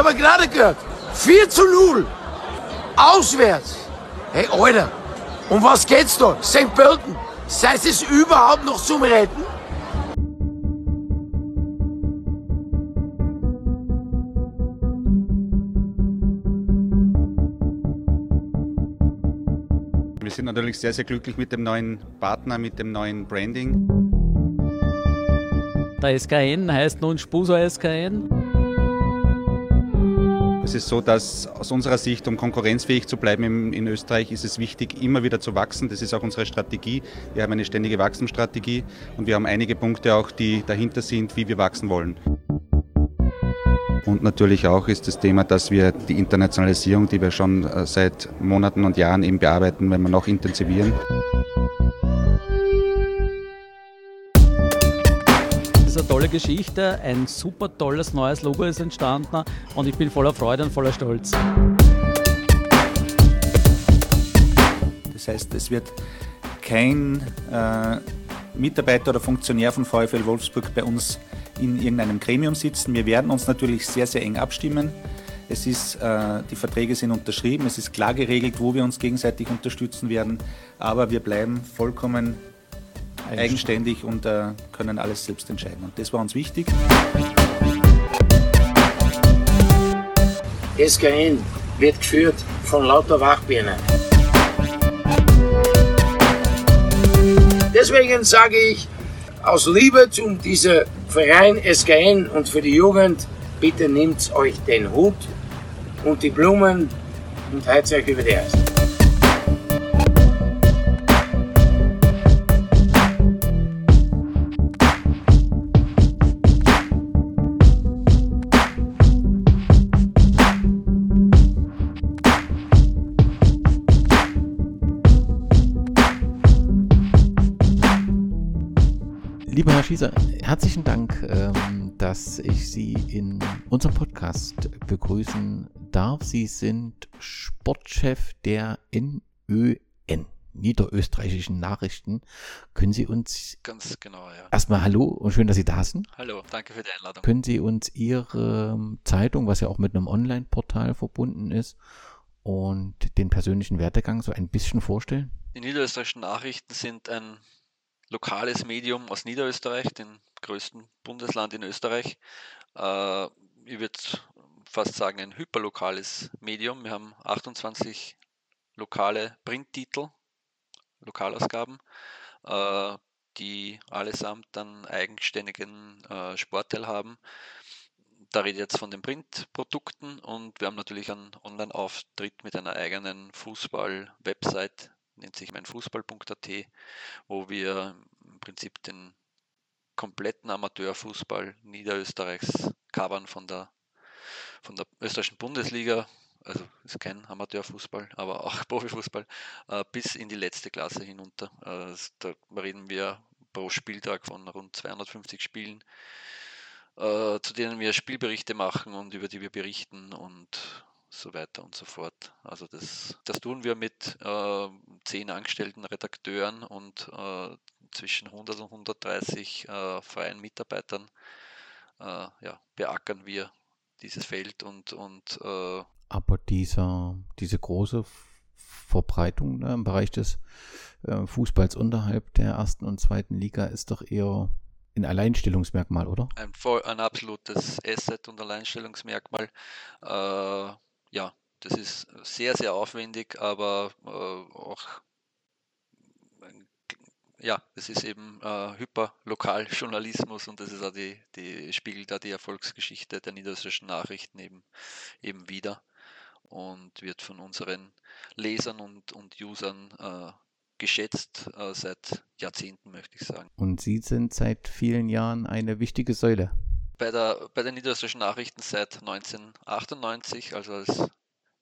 habe gerade gehört. 4 zu 0. Auswärts. Hey, Alter. Um was geht's da? St. Pölten. Seid es überhaupt noch zum Retten? Wir sind natürlich sehr, sehr glücklich mit dem neuen Partner, mit dem neuen Branding. Der SKN heißt nun Spuso SKN. Es ist so, dass aus unserer Sicht, um konkurrenzfähig zu bleiben in, Österreich, ist es wichtig, immer wieder zu wachsen. Das ist auch unsere Strategie. Wir haben eine ständige Wachstumsstrategie und wir haben einige Punkte auch, die dahinter sind, wie wir wachsen wollen. Und natürlich auch ist das Thema, dass wir die Internationalisierung, die wir schon äh, seit Monaten und Jahren eben bearbeiten, wenn wir noch intensivieren. Eine tolle Geschichte, ein super tolles neues Logo ist entstanden und ich bin voller Freude und voller Stolz. Das heißt, es wird kein äh, Mitarbeiter oder Funktionär von VfL Wolfsburg bei uns in irgendeinem Gremium sitzen. Wir werden uns natürlich sehr, sehr eng abstimmen. Es ist, äh, die Verträge sind unterschrieben, es ist klar geregelt, wo wir uns gegenseitig unterstützen werden, aber wir bleiben vollkommen eigenständig und äh, können alles selbst entscheiden. Und das war uns wichtig. SKN wird geführt von lauter Wachbirnen. Deswegen sage ich, aus Liebe zu diesem Verein SKN und für die Jugend, bitte nehmt euch den Hut und die Blumen und heizt euch über die Eis. Schießer, herzlichen Dank, ähm, dass ich Sie in unserem Podcast begrüßen darf. Sie sind Sportchef der NÖN, Niederösterreichischen Nachrichten. Können Sie uns Ganz genau, ja. erstmal Hallo und schön, dass Sie da sind. Hallo, danke für die Einladung. Können Sie uns Ihre ähm, Zeitung, was ja auch mit einem Online-Portal verbunden ist, und den persönlichen Werdegang so ein bisschen vorstellen? Die niederösterreichischen Nachrichten sind ein lokales Medium aus Niederösterreich, dem größten Bundesland in Österreich. Äh, ich würde fast sagen, ein hyperlokales Medium. Wir haben 28 lokale Printtitel, Lokalausgaben, äh, die allesamt einen eigenständigen äh, Sportteil haben. Da rede ich jetzt von den Printprodukten und wir haben natürlich einen Online-Auftritt mit einer eigenen Fußball-Website, nennt sich meinfußball.at, wo wir im Prinzip den kompletten Amateurfußball Niederösterreichs covern von der, von der österreichischen Bundesliga, also ist kein Amateurfußball, aber auch Profifußball, äh, bis in die letzte Klasse hinunter. Äh, da reden wir pro Spieltag von rund 250 Spielen, äh, zu denen wir Spielberichte machen und über die wir berichten und so weiter und so fort. Also das, das tun wir mit äh, zehn angestellten Redakteuren und äh, zwischen 100 und 130 äh, freien Mitarbeitern äh, ja, beackern wir dieses Feld und, und äh, Aber dieser, diese große Verbreitung ne, im Bereich des äh, Fußballs unterhalb der ersten und zweiten Liga ist doch eher ein Alleinstellungsmerkmal, oder? Ein, ein absolutes Asset und Alleinstellungsmerkmal. Äh, ja, das ist sehr, sehr aufwendig, aber äh, auch ja, es ist eben äh, Hyperlokaljournalismus und das ist auch die, die spiegelt da die Erfolgsgeschichte der niederösterreichischen Nachrichten eben, eben wieder und wird von unseren Lesern und, und Usern äh, geschätzt äh, seit Jahrzehnten, möchte ich sagen. Und Sie sind seit vielen Jahren eine wichtige Säule. Bei, der, bei den niederösterreichischen Nachrichten seit 1998, also als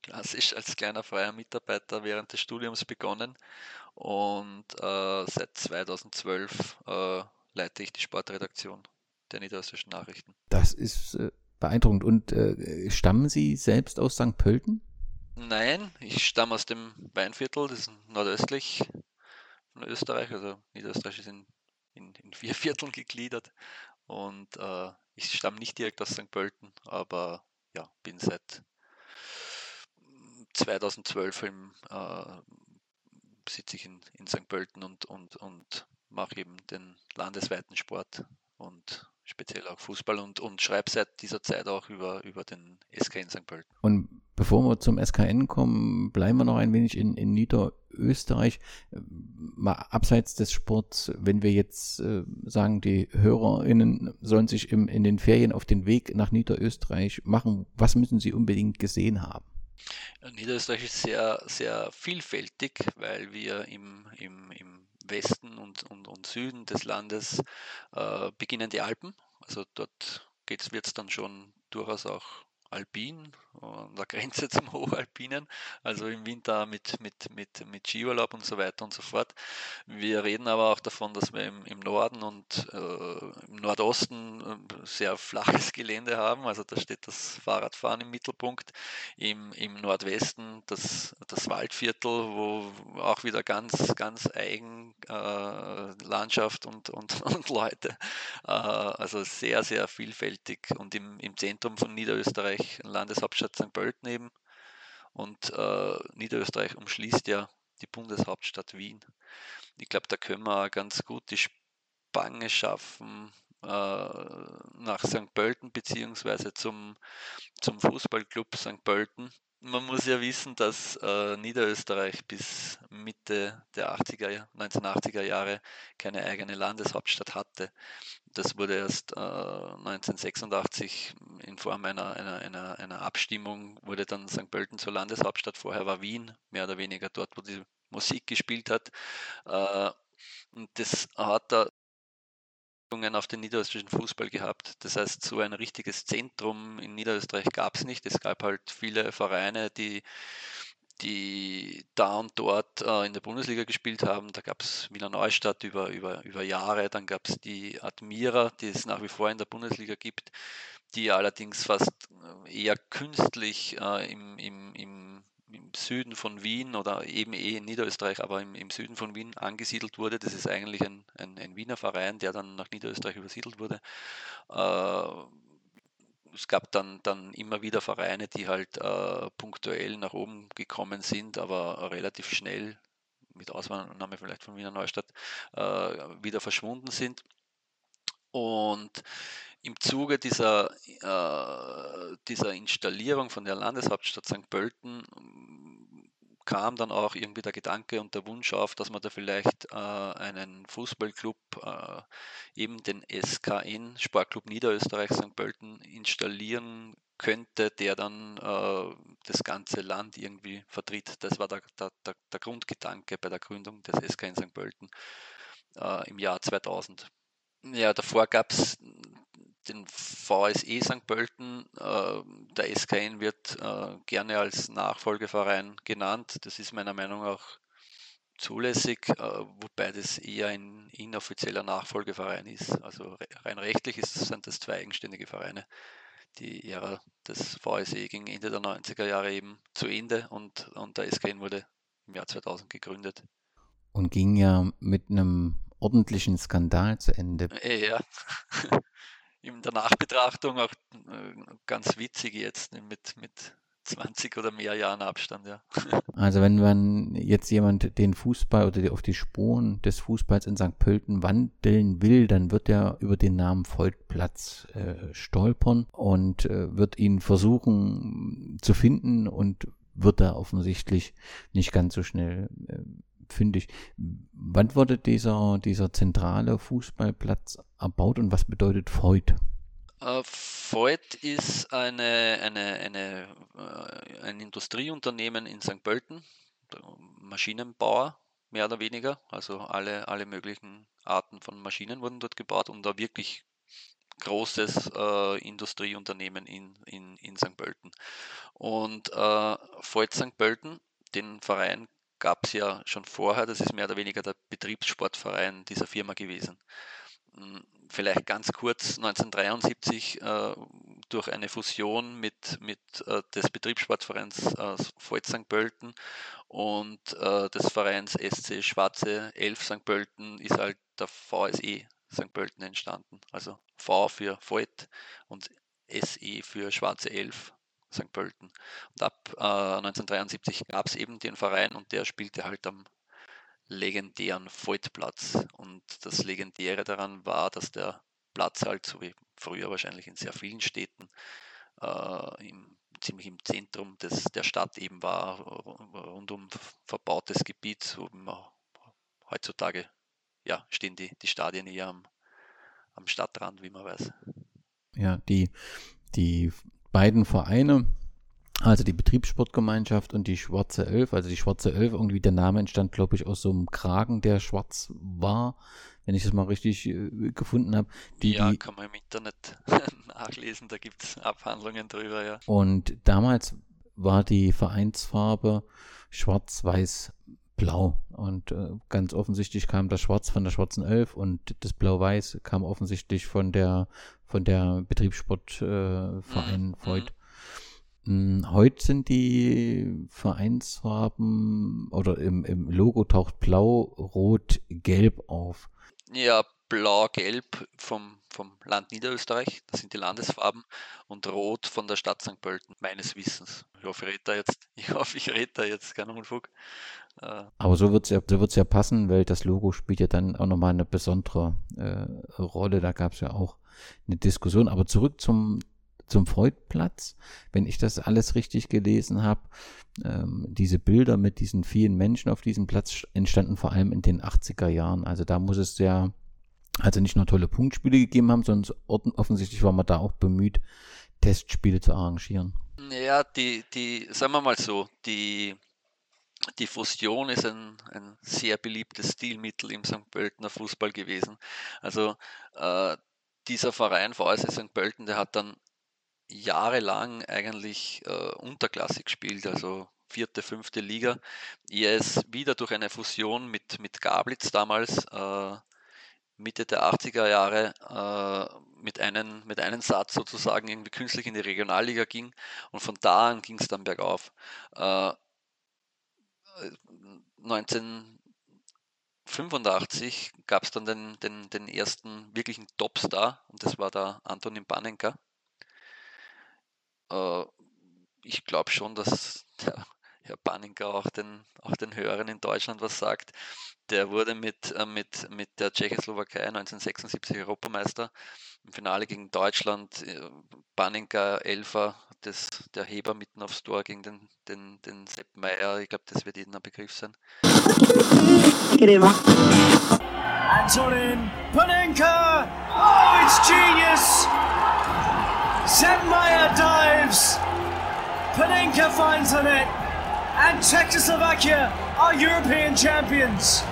klassisch als kleiner freier Mitarbeiter während des Studiums begonnen und äh, seit 2012 äh, leite ich die Sportredaktion der Niederösterreichischen Nachrichten. Das ist äh, beeindruckend. Und äh, stammen Sie selbst aus St. Pölten? Nein, ich stamme aus dem Weinviertel, das ist nordöstlich von Österreich. Also Niederösterreich ist in, in, in vier Vierteln gegliedert und äh, ich stamme nicht direkt aus St. Pölten, aber ja, bin seit 2012 im, äh, sitze ich in, in St. Pölten und, und, und mache eben den landesweiten Sport und speziell auch Fußball und, und schreibe seit dieser Zeit auch über, über den SK in St. Pölten. Und bevor wir zum SKN kommen, bleiben wir noch ein wenig in, in Niederösterreich. Mal abseits des Sports, wenn wir jetzt äh, sagen, die HörerInnen sollen sich im, in den Ferien auf den Weg nach Niederösterreich machen, was müssen sie unbedingt gesehen haben? Niederösterreich ist sehr, sehr vielfältig, weil wir im, im, im Westen und, und, und Süden des Landes äh, beginnen die Alpen. Also dort wird es dann schon durchaus auch alpin, an der Grenze zum Hochalpinen, also im Winter mit, mit, mit, mit Skiurlaub und so weiter und so fort. Wir reden aber auch davon, dass wir im, im Norden und äh, im Nordosten äh, sehr flaches Gelände haben, also da steht das Fahrradfahren im Mittelpunkt. Im, im Nordwesten das, das Waldviertel, wo auch wieder ganz, ganz eigen äh, Landschaft und, und, und Leute, äh, also sehr, sehr vielfältig und im, im Zentrum von Niederösterreich Österreich, Landeshauptstadt St. Pölten eben. Und äh, Niederösterreich umschließt ja die Bundeshauptstadt Wien. Ich glaube, da können wir ganz gut die Spange schaffen äh, nach St. Pölten beziehungsweise zum, zum Fußballclub St. Pölten. Man muss ja wissen, dass äh, Niederösterreich bis Mitte der 80er, 1980er Jahre keine eigene Landeshauptstadt hatte. Das wurde erst äh, 1986 in Form einer, einer, einer, einer Ab-Stimmung, wurde dann St. Pölten zur Landeshauptstadt. Vorher war Wien mehr oder weniger dort, wo die Musik gespielt hat. Äh, und das hat da auf den niederösterreichischen Fußball gehabt. Das heißt, so ein richtiges Zentrum in Niederösterreich gab es nicht. Es gab halt viele Vereine, die, die da und dort äh, in der Bundesliga gespielt haben. Da gab es Wiener Neustadt über, über, über Jahre. Dann gab es die Admira, die es nach wie vor in der Bundesliga gibt, die allerdings fast äh, eher künstlich äh, im, im, im im Süden von Wien oder eben eh in Niederösterreich, aber im, im Süden von Wien angesiedelt wurde. Das ist eigentlich ein, ein, ein Wiener Verein, der dann nach Niederösterreich übersiedelt wurde. Äh, es gab dann, dann immer wieder Vereine, die halt äh, punktuell nach oben gekommen sind, aber relativ schnell, mit Ausnahme vielleicht von Wiener Neustadt, äh, wieder verschwunden sind. Und im Zuge dieser, äh, dieser Installierung von der Landeshauptstadt St. Pölten mm, kam dann auch irgendwie der Gedanke und der Wunsch auf, dass man da vielleicht äh, einen Fußballclub, äh, eben den SKN, Sportclub Niederösterreich St. Pölten, installieren könnte, der dann äh, das ganze Land irgendwie vertritt. Das war der, der, der, Grundgedanke bei der Gründung des SKN St. Pölten äh, im Jahr 2000. Ja, davor gab es den VSE St. Pölten. Äh, der SKN wird äh, gerne als Nachfolgeverein genannt. Das ist meiner Meinung nach auch zulässig, äh, wobei das eher ein inoffizieller Nachfolgeverein ist. Also rein rechtlich ist, sind das zwei eigenständige Vereine. Die Ära des VSE ging Ende der 90er Jahre eben zu Ende und, und der SKN wurde im Jahr 2000 gegründet. Und ging ja mit einem ordentlichen Skandal zu Ende. Ja. in der Nachbetrachtung auch äh, ganz witzig jetzt mit, mit 20 oder mehr Jahren Abstand, ja. Also wenn man jetzt jemand den Fußball oder auf die Spuren des Fußballs in St. Pölten wandeln will, dann wird er über den Namen Volkplatz äh, stolpern und äh, wird ihn versuchen zu finden und wird da offensichtlich nicht ganz so schnell äh, finde ich. Wann wurde dieser, dieser zentrale Fußballplatz erbaut und was bedeutet Freud? Freud ist eine, eine, eine, uh, ein Industrieunternehmen in St. Pölten, Maschinenbauer mehr oder weniger. Also alle, alle möglichen Arten von Maschinen wurden dort gebaut und da wirklich großes uh, Industrieunternehmen in, in, in St. Pölten. Und äh, Freud St. Pölten, den Verein gab es ja schon vorher, das ist mehr oder weniger der Betriebssportverein dieser Firma gewesen. Hm, vielleicht ganz kurz, 1973 äh, durch eine Fusion mit, mit äh, des Betriebssportvereins äh, St. Pölten und äh, des Vereins SC Schwarze 11 St. Pölten ist halt der VSE St. Pölten entstanden. Also V für Volt und SE für Schwarze 11 St. Pölten. Und ab äh, 1973 gab es eben den Verein und der spielte halt am legendären Voigtplatz. Und das Legendäre daran war, dass der Platz halt, so wie früher wahrscheinlich in sehr vielen Städten, äh, im, ziemlich im Zentrum des, der Stadt eben war, rund um verbautes Gebiet. So heutzutage ja, stehen die, die Stadien eher am, am Stadtrand, wie man weiß. Ja, die, die beiden Vereine, also die Betriebssportgemeinschaft und die Schwarze Elf, also die Schwarze Elf, irgendwie der Name entstand, glaube ich, aus so einem Kragen, der schwarz war, wenn ich das mal richtig äh, gefunden habe. Die, ja, kann man im Internet nachlesen, da gibt es Abhandlungen drüber, ja. Und damals war die Vereinsfarbe schwarz-weiß blau. Und äh, ganz offensichtlich kam das Schwarz von der Schwarzen Elf und das Blau-Weiß kam offensichtlich von der von der Betriebssportverein äh, Voigt. Mhm. Mm, heute sind die Vereinsfarben oder im, im Logo taucht Blau, Rot, Gelb auf. Ja, Blau-Gelb vom, vom Land Niederösterreich, das sind die Landesfarben, und Rot von der Stadt St. Pölten, meines Wissens. Ich hoffe, ich rede da jetzt, ich hoffe, ich rede da jetzt keinen Unfug. Äh, Aber so wird es ja, so wird's ja passen, weil das Logo spielt ja dann auch nochmal eine besondere äh, Rolle. Da gab es ja auch eine Diskussion. Aber zurück zum, zum Freudplatz. Wenn ich das alles richtig gelesen habe, ähm, diese Bilder mit diesen vielen Menschen auf diesem Platz entstanden vor allem in den 80er Jahren. Also da muss es ja also nicht nur tolle Punktspiele gegeben haben, sondern offensichtlich war man da auch bemüht, Testspiele zu arrangieren. Ja, die, die, sagen wir mal so, die, die Fusion ist ein, ein sehr beliebtes Stilmittel im St. Pöltener Fußball gewesen. Also äh, dieser Verein VSC St. Pölten, der hat dann jahrelang eigentlich äh, unterklassig gespielt, also vierte, fünfte Liga. Er ist wieder durch eine Fusion mit, mit Gablitz damals äh, Mitte der 80er Jahre äh, mit, einem, mit einem Satz sozusagen irgendwie künstlich in die Regionalliga ging und von da an ging es dann bergauf. Äh, 1985 gab es dann den, den, den ersten wirklichen Topstar und das war der Antonin Panenka. Äh, ich glaube schon, dass der Herr Panenka auch den, auch den Hörern in Deutschland was sagt. Der wurde mit, äh, mit, mit der Tschechoslowakei 1976 Europameister. Im Finale gegen Deutschland, äh, Panenka Elfer, das, der Heber mitten aufs Tor gegen den, den, den Sepp Meier. Ich glaube, das wird Ihnen ein Begriff sein. Antonin Panenka! Oh, it's genius! Sepp Meier dives! Panenka finds the net! And Czechoslovakia are European champions!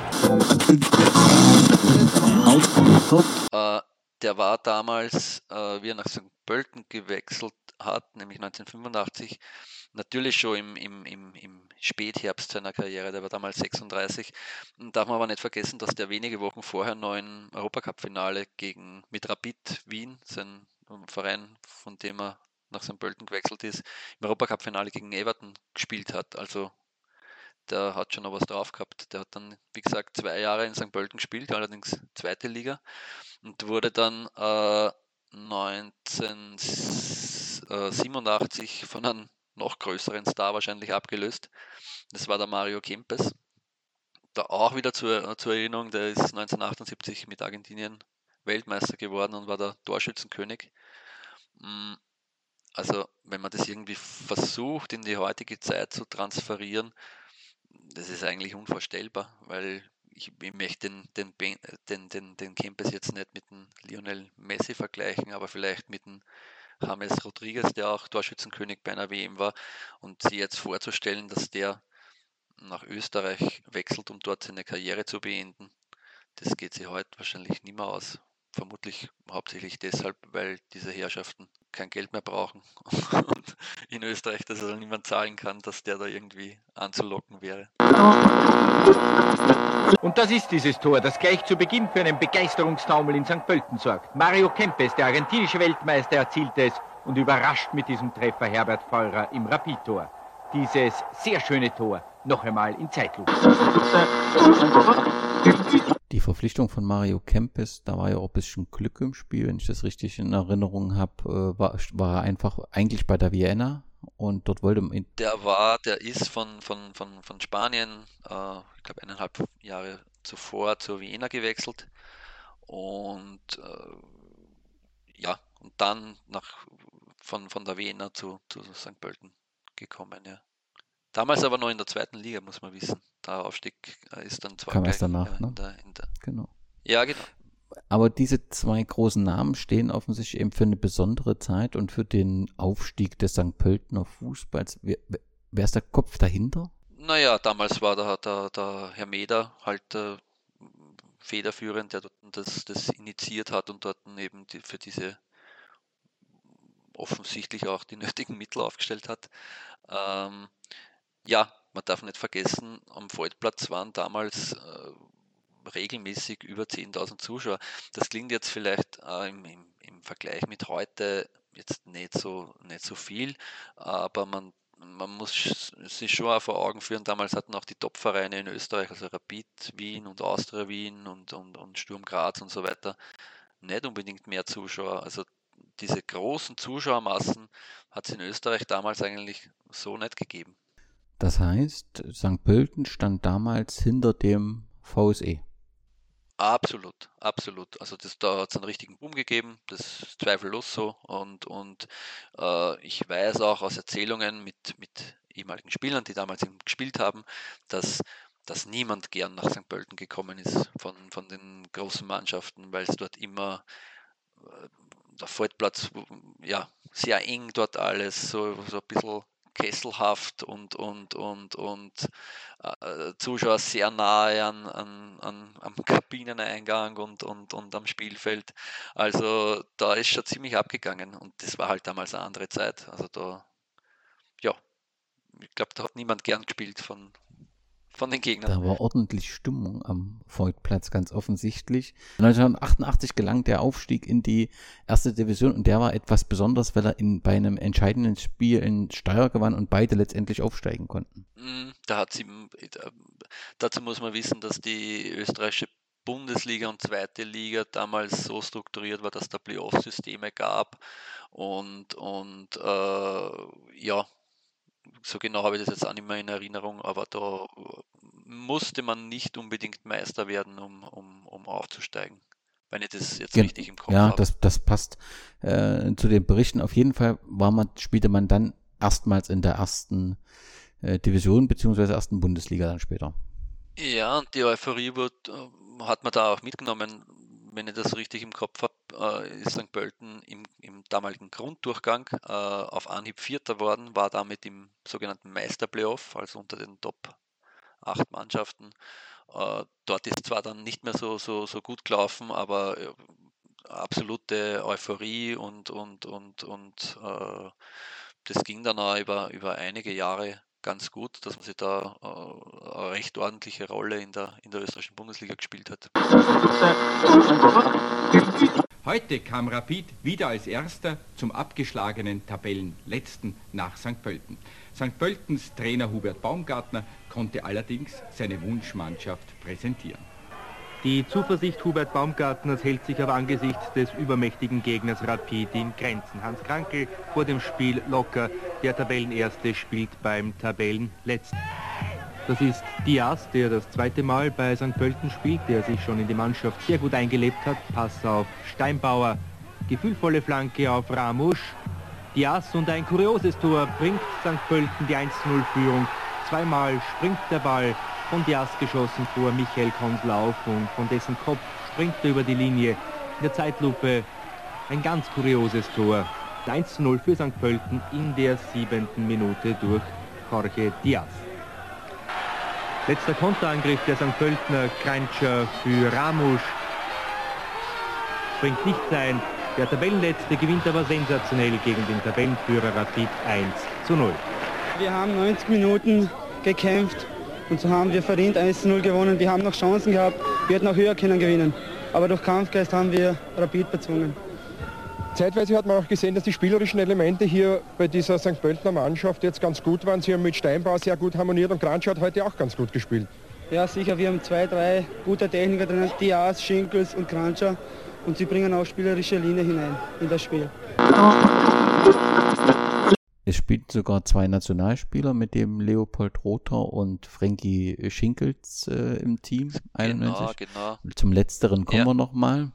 Äh, der war damals, äh, wie er nach St. Pölten gewechselt hat, nämlich 1985, natürlich schon im, im, im, im Spätherbst seiner Karriere, der war damals 36. Und darf man aber nicht vergessen, dass der wenige Wochen vorher noch ein Europacup-Finale gegen mit Rapid Wien, sein Verein, von dem er nach St. Pölten gewechselt ist, im Europacup-Finale gegen Everton gespielt hat. Also der hat schon noch was drauf gehabt. Der hat dann, wie gesagt, zwei Jahre in St. Pölten gespielt, allerdings zweite Liga und wurde dann äh, 1987 von einem noch größeren Star wahrscheinlich abgelöst. Das war der Mario Kempes. Da auch wieder zur, zur Erinnerung, der ist 1978 mit Argentinien Weltmeister geworden und war der Torschützenkönig. Also wenn man das irgendwie versucht in die heutige Zeit zu transferieren, das ist eigentlich unvorstellbar, weil ich, ich möchte den, den, den, den, den Campus jetzt nicht mit dem Lionel Messi vergleichen, aber vielleicht mit dem James Rodriguez, der auch Torschützenkönig bei einer WM war, und sie jetzt vorzustellen, dass der nach Österreich wechselt, um dort seine Karriere zu beenden, das geht sich heute wahrscheinlich nicht mehr aus. Vermutlich hauptsächlich deshalb, weil diese Herrschaften kein Geld mehr brauchen und in Österreich das also niemand zahlen kann, dass der da irgendwie anzulocken wäre. Und das ist dieses Tor, das gleich zu Beginn für einen Begeisterungstaumel in St. Pölten sorgt. Mario Kempes, der argentinische Weltmeister, erzielte es und überrascht mit diesem Treffer Herbert Feurer im Rapid-Tor. Dieses sehr schöne Tor noch einmal in Zeitlupe. Die Verpflichtung von Mario Kempes, da war ja auch ein bisschen Glück im Spiel, wenn ich das richtig in Erinnerung habe, äh, war, war er einfach eigentlich bei der Vienna und dort wollte man. Der war, der ist von, von, von, von Spanien, äh, ich glaube eineinhalb Jahre zuvor zur Wiener gewechselt und äh, ja, und dann nach, von, von der Wiener zu, zu St. Pölten gekommen, ja. Damals aber noch in der zweiten Liga, muss man wissen. Der Aufstieg äh, ist dann zwar Kam erst danach, ne? in der, in der, Genau. Ja, genau. Aber diese zwei großen Namen stehen offensichtlich eben für eine besondere Zeit und für den Aufstieg des St. Pöltener Fußballs. Wer, wer ist der Kopf dahinter? Naja, damals war der, der, der Herr Meder halt äh, federführend, der dort das, das initiiert hat und dort eben die, für diese offensichtlich auch die nötigen Mittel aufgestellt hat. Ähm, ja, man darf nicht vergessen, am Feldplatz waren damals äh, regelmäßig über 10.000 Zuschauer. Das klingt jetzt vielleicht äh, im, im, im, Vergleich mit heute jetzt nicht so, nicht so viel, aber man, man muss sich schon auch vor Augen führen, damals hatten auch die Top-Vereine in Österreich, also Rapid Wien und Austria Wien und, und, und Sturm Graz und so weiter, nicht unbedingt mehr Zuschauer. Also diese großen Zuschauermassen hat es in Österreich damals eigentlich so nicht gegeben. Das heißt, St. Pölten stand damals hinter dem VSE. Absolut, absolut. Also das, da hat es einen richtigen Boom gegeben, das ist zweifellos so. Und, und äh, ich weiß auch aus Erzählungen mit, mit ehemaligen Spielern, die damals gespielt haben, dass, dass niemand gern nach St. Pölten gekommen ist von, von den großen Mannschaften, weil es dort immer äh, der Feldplatz, ja, sehr eng dort alles, so, so ein bisschen kesselhaft und, und, und, und äh, Zuschauer sehr nahe an, an, an, am Kabineneingang und, und, und am Spielfeld. Also da ist schon ziemlich abgegangen und das war halt damals eine andere Zeit. Also da, ja, ich glaube, da hat niemand gern gespielt von, von den Gegnern. Da war ordentlich Stimmung am Feldplatz, ganz offensichtlich. 1988 gelang der Aufstieg in die erste Division und der war etwas Besonderes, weil er in, bei einem entscheidenden Spiel in Steyr gewann und beide letztendlich aufsteigen konnten. Mm, da hat sie, dazu muss man wissen, dass die österreichische Bundesliga und zweite Liga damals so strukturiert war, dass da Playoff-Systeme gab und, und äh, ja, so genau habe ich das jetzt auch nicht mehr in Erinnerung, aber da musste man nicht unbedingt Meister werden, um, um, um aufzusteigen. Wenn ich das jetzt Gen richtig im Kopf ja, habe. Ja, das, das passt äh, zu den Berichten. Auf jeden Fall war man, spielte man dann erstmals in der ersten äh, Division beziehungsweise ersten Bundesliga dann später. Ja, und die Euphorie wird, äh, hat man da auch mitgenommen wenn ich das richtig im Kopf habe, äh, ist St. Pölten im, im damaligen Grunddurchgang äh, auf Anhieb Vierter worden, war damit im sogenannten Meisterplayoff, also unter den Top 8 Mannschaften. Äh, dort ist zwar dann nicht mehr so, so, so gut gelaufen, aber äh, absolute Euphorie und, und, und, und äh, das ging dann auch über, über einige Jahre ganz gut, dass man sich da äh, eine recht ordentliche Rolle in der, in der österreichischen Bundesliga gespielt hat. Heute kam Rapid wieder als erster zum abgeschlagenen Tabellenletzten nach St. Pölten. St. Pöltens Trainer Hubert Baumgartner konnte allerdings seine Wunschmannschaft präsentieren. Die Zuversicht Hubert Baumgartners hält sich aber angesichts des übermächtigen Gegners Rapid in Grenzen. Hans Krankel vor dem Spiel locker. Der Tabellenerste spielt beim Tabellenletzten. Das ist Diaz, der das zweite Mal bei St. Pölten spielt, der sich schon in die Mannschaft sehr gut eingelebt hat. Pass auf Steinbauer, gefühlvolle Flanke auf Ramusch. Diaz und ein kurioses Tor bringt St. Pölten die 1-0-Führung. Zweimal springt der Ball von Diaz geschossen vor Michael Konslauf und von dessen Kopf springt er über die Linie. In der Zeitlupe ein ganz kurioses Tor. 1 0 für St. Pölten in der siebenten Minute durch Jorge Diaz. Letzter Konterangriff der St. Pöltener Kreitscher für Ramusch. Springt nicht sein. Der Tabellenletzte gewinnt aber sensationell gegen den Tabellenführer Rapid 1 zu 0. Wir haben 90 Minuten gekämpft, und so haben wir verdient 1-0 gewonnen. Wir haben noch Chancen gehabt, wir hätten auch höher können gewinnen. Aber durch Kampfgeist haben wir Rapid bezwungen. Zeitweise hat man auch gesehen, dass die spielerischen Elemente hier bei dieser St. Pöltener Mannschaft jetzt ganz gut waren. Sie haben mit Steinbau sehr gut harmoniert und Gransch hat heute auch ganz gut gespielt. Ja, sicher. Wir haben zwei, drei gute Techniker drin, Diaz, Schinkels und Krancher. Und sie bringen auch spielerische Linie hinein in das Spiel. Es spielten sogar zwei Nationalspieler mit dem Leopold Rother und Frankie Schinkels äh, im Team. 91. Genau, genau. Zum letzteren kommen Ja. wir nochmal.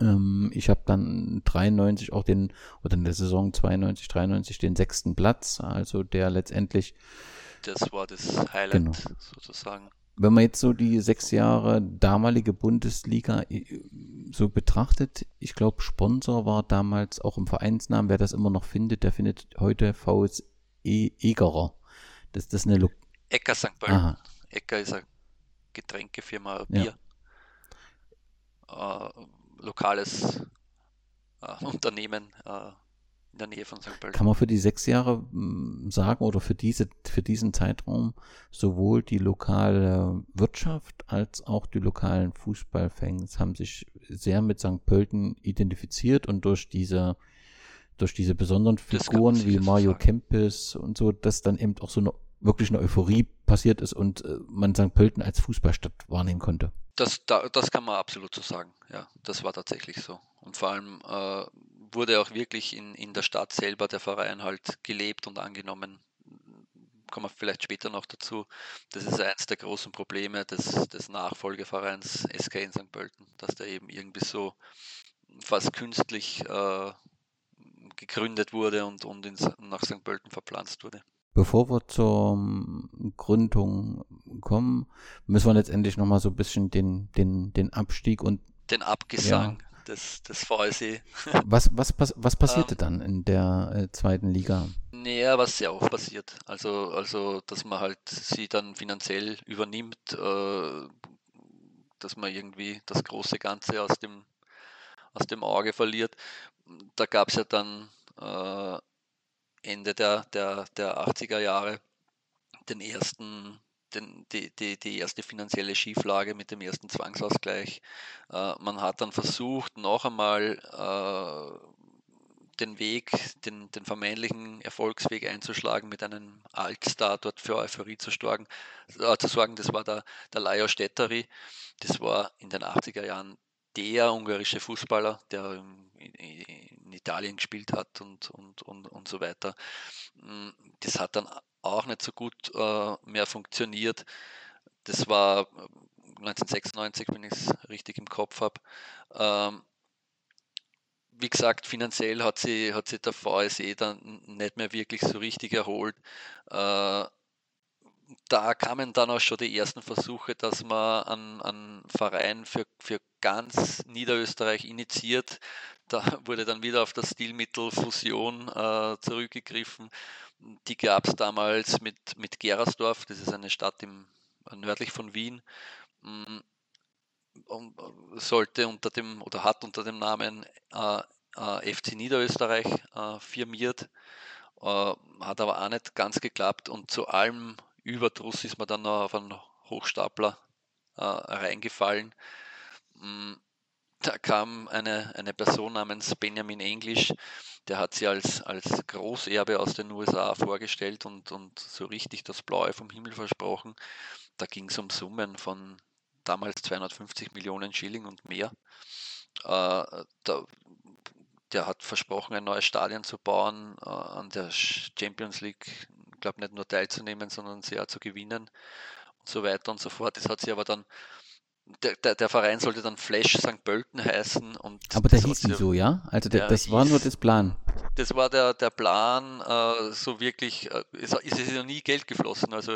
Ähm, ich habe dann 93 auch den, oder in der Saison 92, 93 den sechsten Platz, also der letztendlich Das war das Highlight Genau. sozusagen. Wenn man jetzt so die sechs Jahre damalige Bundesliga äh, so betrachtet, ich glaube, Sponsor war damals auch im Vereinsnamen, wer das immer noch findet, der findet heute VSE Egerer. Das, das ist eine Lo Ecker St. Pölten. Aha. Ecker ist eine Getränkefirma, Ja. Bier. Äh, lokales äh, Unternehmen äh, in der Nähe von St. Pölten. Kann man für die sechs Jahre mh, sagen oder für diese, für diesen Zeitraum sowohl die lokale Wirtschaft als auch die lokalen Fußballfans haben sich sehr mit St. Pölten identifiziert und durch diese, durch diese besonderen Figuren wie Mario sagen. Kempis und so, dass dann eben auch so eine wirklich eine Euphorie passiert ist und äh, man St. Pölten als Fußballstadt wahrnehmen konnte. Das, da, das kann man absolut so sagen. Ja, das war tatsächlich so. Und vor allem äh, wurde auch wirklich in, in der Stadt selber der Verein halt gelebt und angenommen. Kommen wir vielleicht später noch dazu. Das ist eins der großen Probleme des, des Nachfolgevereins SK in St. Pölten, dass der eben irgendwie so fast künstlich äh, gegründet wurde und, und ins, nach St. Pölten verpflanzt wurde. Bevor wir zur Gründung kommen, müssen wir letztendlich nochmal so ein bisschen den, den, den Abstieg und Den Abgesang des, des VSE. was, was, pass- was passierte Ähm. dann in der äh, zweiten Liga? Naja, was sehr oft passiert. Also, also, dass man halt sie dann finanziell übernimmt, äh, dass man irgendwie das große Ganze aus dem, aus dem Auge verliert. Da gab es ja dann äh, Ende der, der, der 80er Jahre den ersten, den, die, die, die erste finanzielle Schieflage mit dem ersten Zwangsausgleich. Äh, man hat dann versucht, noch einmal äh, den Weg, den, den vermeintlichen Erfolgsweg einzuschlagen, mit einem Altstar dort für Euphorie zu, sorgen. Äh, zu sorgen. Das war der, der Lajos Stetteri. Das war in den 80er Jahren der ungarische Fußballer, der in, in Italien gespielt hat und, und, und, und so weiter. Mm, Das hat dann auch nicht so gut äh, mehr funktioniert. Das war äh, 1996, wenn ich es richtig im Kopf habe. Ähm, wie gesagt, finanziell hat sie, hat sie der VSE dann nicht mehr wirklich so richtig erholt. Äh, da kamen dann auch schon die ersten Versuche, dass man einen, einen Verein für, für ganz Niederösterreich initiiert. Da wurde dann wieder auf das Stilmittel Fusion äh, zurückgegriffen. Die gab es damals mit, mit Gerersdorf, das ist eine Stadt im, nördlich von Wien. Mm, sollte unter dem oder hat unter dem Namen äh, äh, FC Niederösterreich äh, firmiert, äh, hat aber auch nicht ganz geklappt und zu allem Überdruss ist man dann noch auf einen Hochstapler äh, reingefallen. Da kam eine, eine Person namens Benjamin English, der hat sie als, als Großerbe aus den USA vorgestellt und, und so richtig das Blaue vom Himmel versprochen. Da ging es um Summen von damals 250 Millionen Schilling und mehr. Äh, da, der hat versprochen, ein neues Stadion zu bauen, äh, an der Champions League, glaube nicht nur teilzunehmen, sondern sie auch zu gewinnen und so weiter und so fort. Das hat sie aber dann, der, der, der Verein sollte dann Flash St. Pölten heißen. Und Aber der hieß die so, ja? Also der, der das war nur das Plan. Das war der, der Plan, äh, so wirklich, äh, es ist es ja nie Geld geflossen, also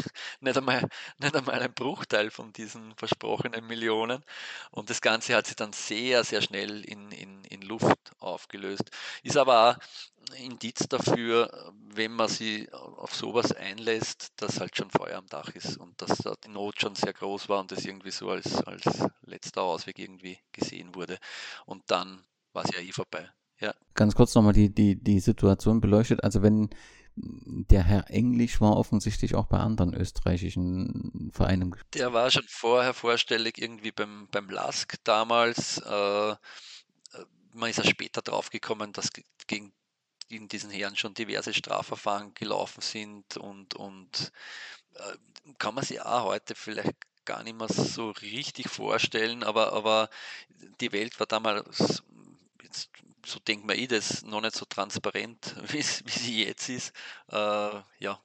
nicht einmal, nicht einmal ein Bruchteil von diesen versprochenen Millionen. Und das Ganze hat sich dann sehr, sehr schnell in, in, in Luft aufgelöst. Ist aber auch Indiz dafür, wenn man sich auf sowas einlässt, dass halt schon Feuer am Dach ist und dass da die Not schon sehr groß war und das irgendwie so als, als letzter Ausweg irgendwie gesehen wurde. Und dann war es ja eh vorbei. Ja. Ganz kurz nochmal die, die, die Situation beleuchtet. Also wenn der Herr Englisch war offensichtlich auch bei anderen österreichischen Vereinen. Der war schon vorher vorstellig irgendwie beim, beim LASK damals. Äh, man ist ja später draufgekommen, dass ge- gegen, gegen diesen Herrn schon diverse Strafverfahren gelaufen sind und, und äh, kann man sich auch heute vielleicht gar nicht mehr so richtig vorstellen, aber, aber die Welt war damals jetzt so denke mir ich, das noch nicht so transparent, wie sie jetzt ist. Äh, ja,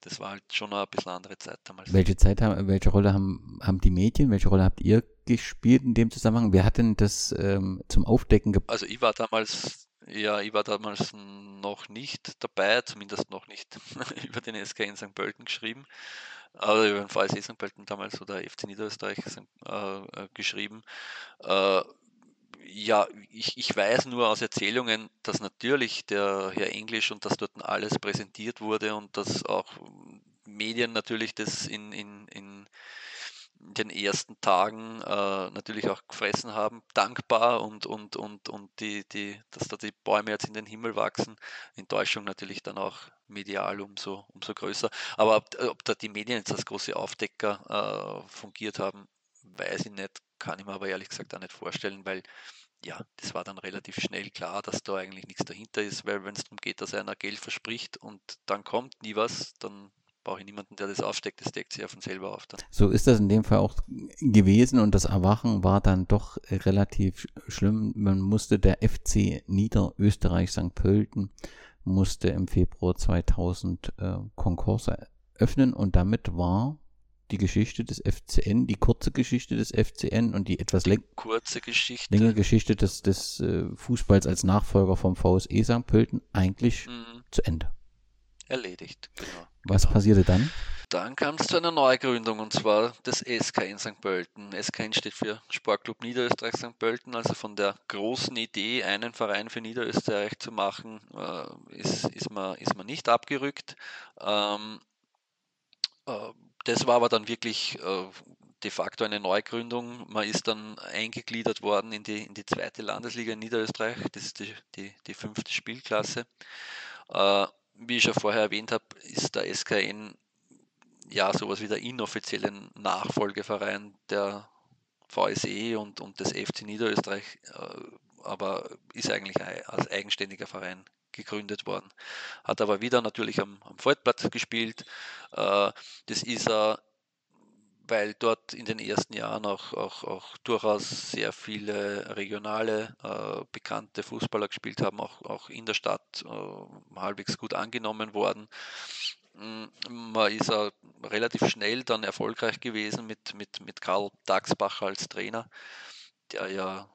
das war halt schon ein bisschen andere Zeit damals. Welche Zeit haben, welche Rolle haben, haben die Medien, welche Rolle habt ihr gespielt in dem Zusammenhang? Wer hat denn das ähm, zum Aufdecken gebracht? Also ich war damals, ja, ich war damals noch nicht dabei, zumindest noch nicht über den SK in St. Pölten geschrieben. Aber über den VSC St. Pölten damals oder FC Niederösterreich äh, äh, geschrieben. Äh, ja, ich, ich weiß nur aus Erzählungen, dass natürlich der Herr Englisch und dass dort alles präsentiert wurde und dass auch Medien natürlich das in, in, in den ersten Tagen äh, natürlich auch gefressen haben, dankbar und, und, und, und die, die, dass da die Bäume jetzt in den Himmel wachsen. Enttäuschung natürlich dann auch medial umso, umso größer. Aber ob, ob da die Medien jetzt als große Aufdecker äh, fungiert haben, weiß ich nicht, kann ich mir aber ehrlich gesagt auch nicht vorstellen, weil ja, das war dann relativ schnell klar, dass da eigentlich nichts dahinter ist, weil wenn es darum geht, dass einer Geld verspricht und dann kommt nie was, dann brauche ich niemanden, der das aufsteckt, das deckt sich ja von selber auf. Dann. So ist das in dem Fall auch gewesen und das Erwachen war dann doch relativ schlimm. Man musste der FC Niederösterreich St. Pölten musste im Februar 2000 äh, Konkurs öffnen und damit war die Geschichte des FCN, die kurze Geschichte des FCN und die etwas läng kurze Geschichte. längere Geschichte des, des äh, Fußballs als Nachfolger vom VSE St. Pölten eigentlich mhm. zu Ende. Erledigt, genau. Was genau. passierte dann? Dann kam es zu einer Neugründung und zwar des SK in St. Pölten. SKN steht für Sportclub Niederösterreich St. Pölten, also von der großen Idee, einen Verein für Niederösterreich zu machen, äh, ist, ist, man, ist man nicht abgerückt. Ähm, äh, das war aber dann wirklich äh, de facto eine Neugründung. Man ist dann eingegliedert worden in die, in die zweite Landesliga in Niederösterreich. Das ist die, die, die fünfte Spielklasse. Äh, wie ich ja vorher erwähnt habe, ist der SKN ja sowas wie der inoffizielle Nachfolgeverein der VSE und, und des FC Niederösterreich, äh, aber ist eigentlich als eigenständiger Verein gegründet worden. Hat aber wieder natürlich am, am Feldplatz gespielt. Äh, das ist er, weil dort in den ersten Jahren auch, auch, auch durchaus sehr viele regionale äh, bekannte Fußballer gespielt haben, auch, auch in der Stadt äh, halbwegs gut angenommen worden. Mm, man ist auch relativ schnell dann erfolgreich gewesen mit, mit, mit Karl Dagsbacher als Trainer, der ja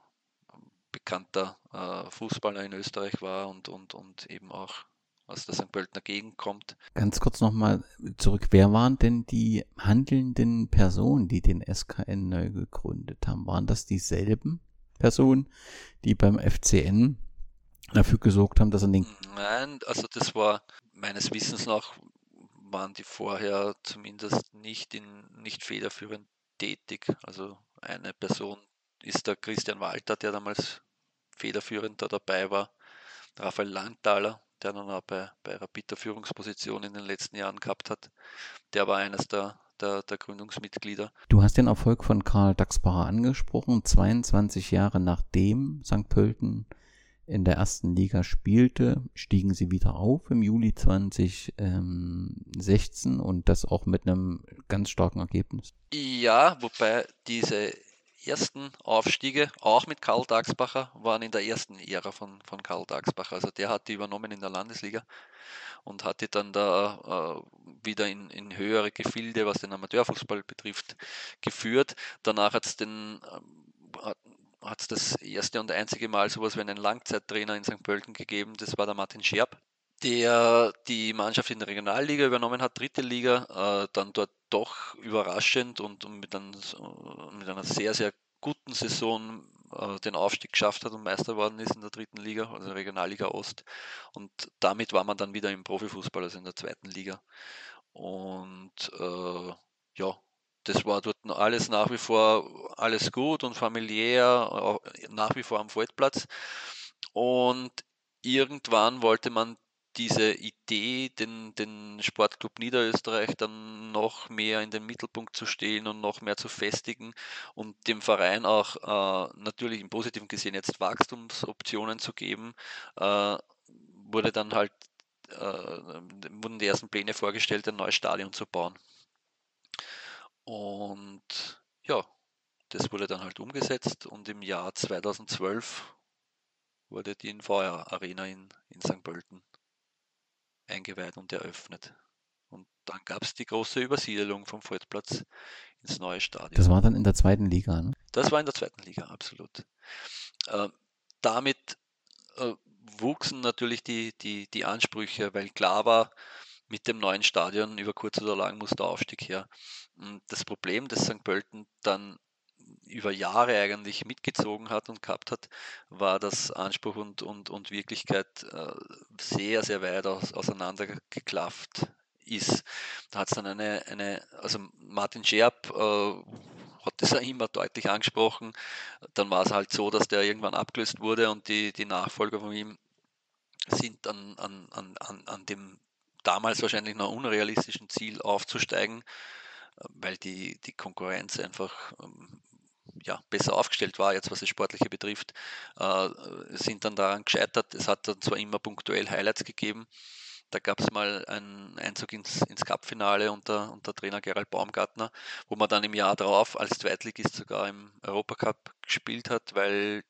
bekannter äh, Fußballer in Österreich war und, und, und eben auch aus der St. Pöltener Gegend kommt. Ganz kurz nochmal zurück. Wer waren denn die handelnden Personen, die den SKN neu gegründet haben? Waren das dieselben Personen, die beim FCN dafür gesorgt haben, dass er den... Nein, also das war meines Wissens nach waren die vorher zumindest nicht in nicht federführend tätig. Also eine Person ist der Christian Walter, der damals federführend da dabei war. Raphael Langthaler, der dann auch bei, bei Rapid Führungsposition in den letzten Jahren gehabt hat. Der war eines der, der, der Gründungsmitglieder. Du hast den Erfolg von Karl Daxbacher angesprochen. 22 Jahre nachdem St. Pölten in der ersten Liga spielte, stiegen sie wieder auf im Juli 2016 und das auch mit einem ganz starken Ergebnis. Ja, wobei diese ersten Aufstiege, auch mit Karl Dagsbacher, waren in der ersten Ära von, von Karl Dagsbacher. Also der hat die übernommen in der Landesliga und hat die dann da äh, wieder in, in höhere Gefilde, was den Amateurfußball betrifft, geführt. Danach hat es den äh, hat es das erste und einzige Mal sowas wie einen Langzeittrainer in St. Pölten gegeben, das war der Martin Scherb, der die Mannschaft in der Regionalliga übernommen hat, dritte Liga, äh, dann dort doch überraschend und, mit, ein, mit, einer sehr, sehr guten Saison äh, den Aufstieg geschafft hat und Meister geworden ist in der dritten Liga, also Regionalliga Ost. Und damit war man dann wieder im Profifußball, also in der zweiten Liga. Und äh, ja, das war dort alles nach wie vor alles gut und familiär, nach wie vor am Feldplatz. Und irgendwann wollte man diese Idee, den, den Sportclub Niederösterreich dann noch mehr in den Mittelpunkt zu stellen und noch mehr zu festigen und dem Verein auch äh, natürlich im Positiven gesehen jetzt Wachstumsoptionen zu geben, äh, wurde dann halt, äh, wurden die ersten Pläne vorgestellt, ein neues Stadion zu bauen. Und ja, das wurde dann halt umgesetzt und im Jahr 2012 wurde die Infeuer Arena in, in St. Pölten eingeweiht und eröffnet. Und dann gab es die große Übersiedelung vom Volksplatz ins neue Stadion. Das war dann in der zweiten Liga, ne? Das war in der zweiten Liga, absolut. Äh, damit äh, wuchsen natürlich die, die, die Ansprüche, weil klar war, mit dem neuen Stadion über kurz oder lang muss der Aufstieg her. Und das Problem, das St. Pölten dann über Jahre eigentlich mitgezogen hat und gehabt hat, war, dass Anspruch und, und, und Wirklichkeit äh, sehr, sehr weit aus, auseinandergeklafft ist. Da hat es dann eine, eine, also Martin Scherb äh, hat das ja immer deutlich angesprochen. Dann war es halt so, dass der irgendwann abgelöst wurde und die, die Nachfolger von ihm sind an, an, an, an dem damals wahrscheinlich noch unrealistischen Ziel aufzusteigen, weil die, die Konkurrenz einfach ähm, ja, besser aufgestellt war, jetzt was das Sportliche betrifft, äh, sind dann daran gescheitert. Es hat dann zwar immer punktuell Highlights gegeben, da gab es mal einen Einzug ins, ins Cup-Finale unter, unter Trainer Gerald Baumgartner, wo man dann im Jahr darauf als Zweitligist sogar im Europacup gespielt hat, weil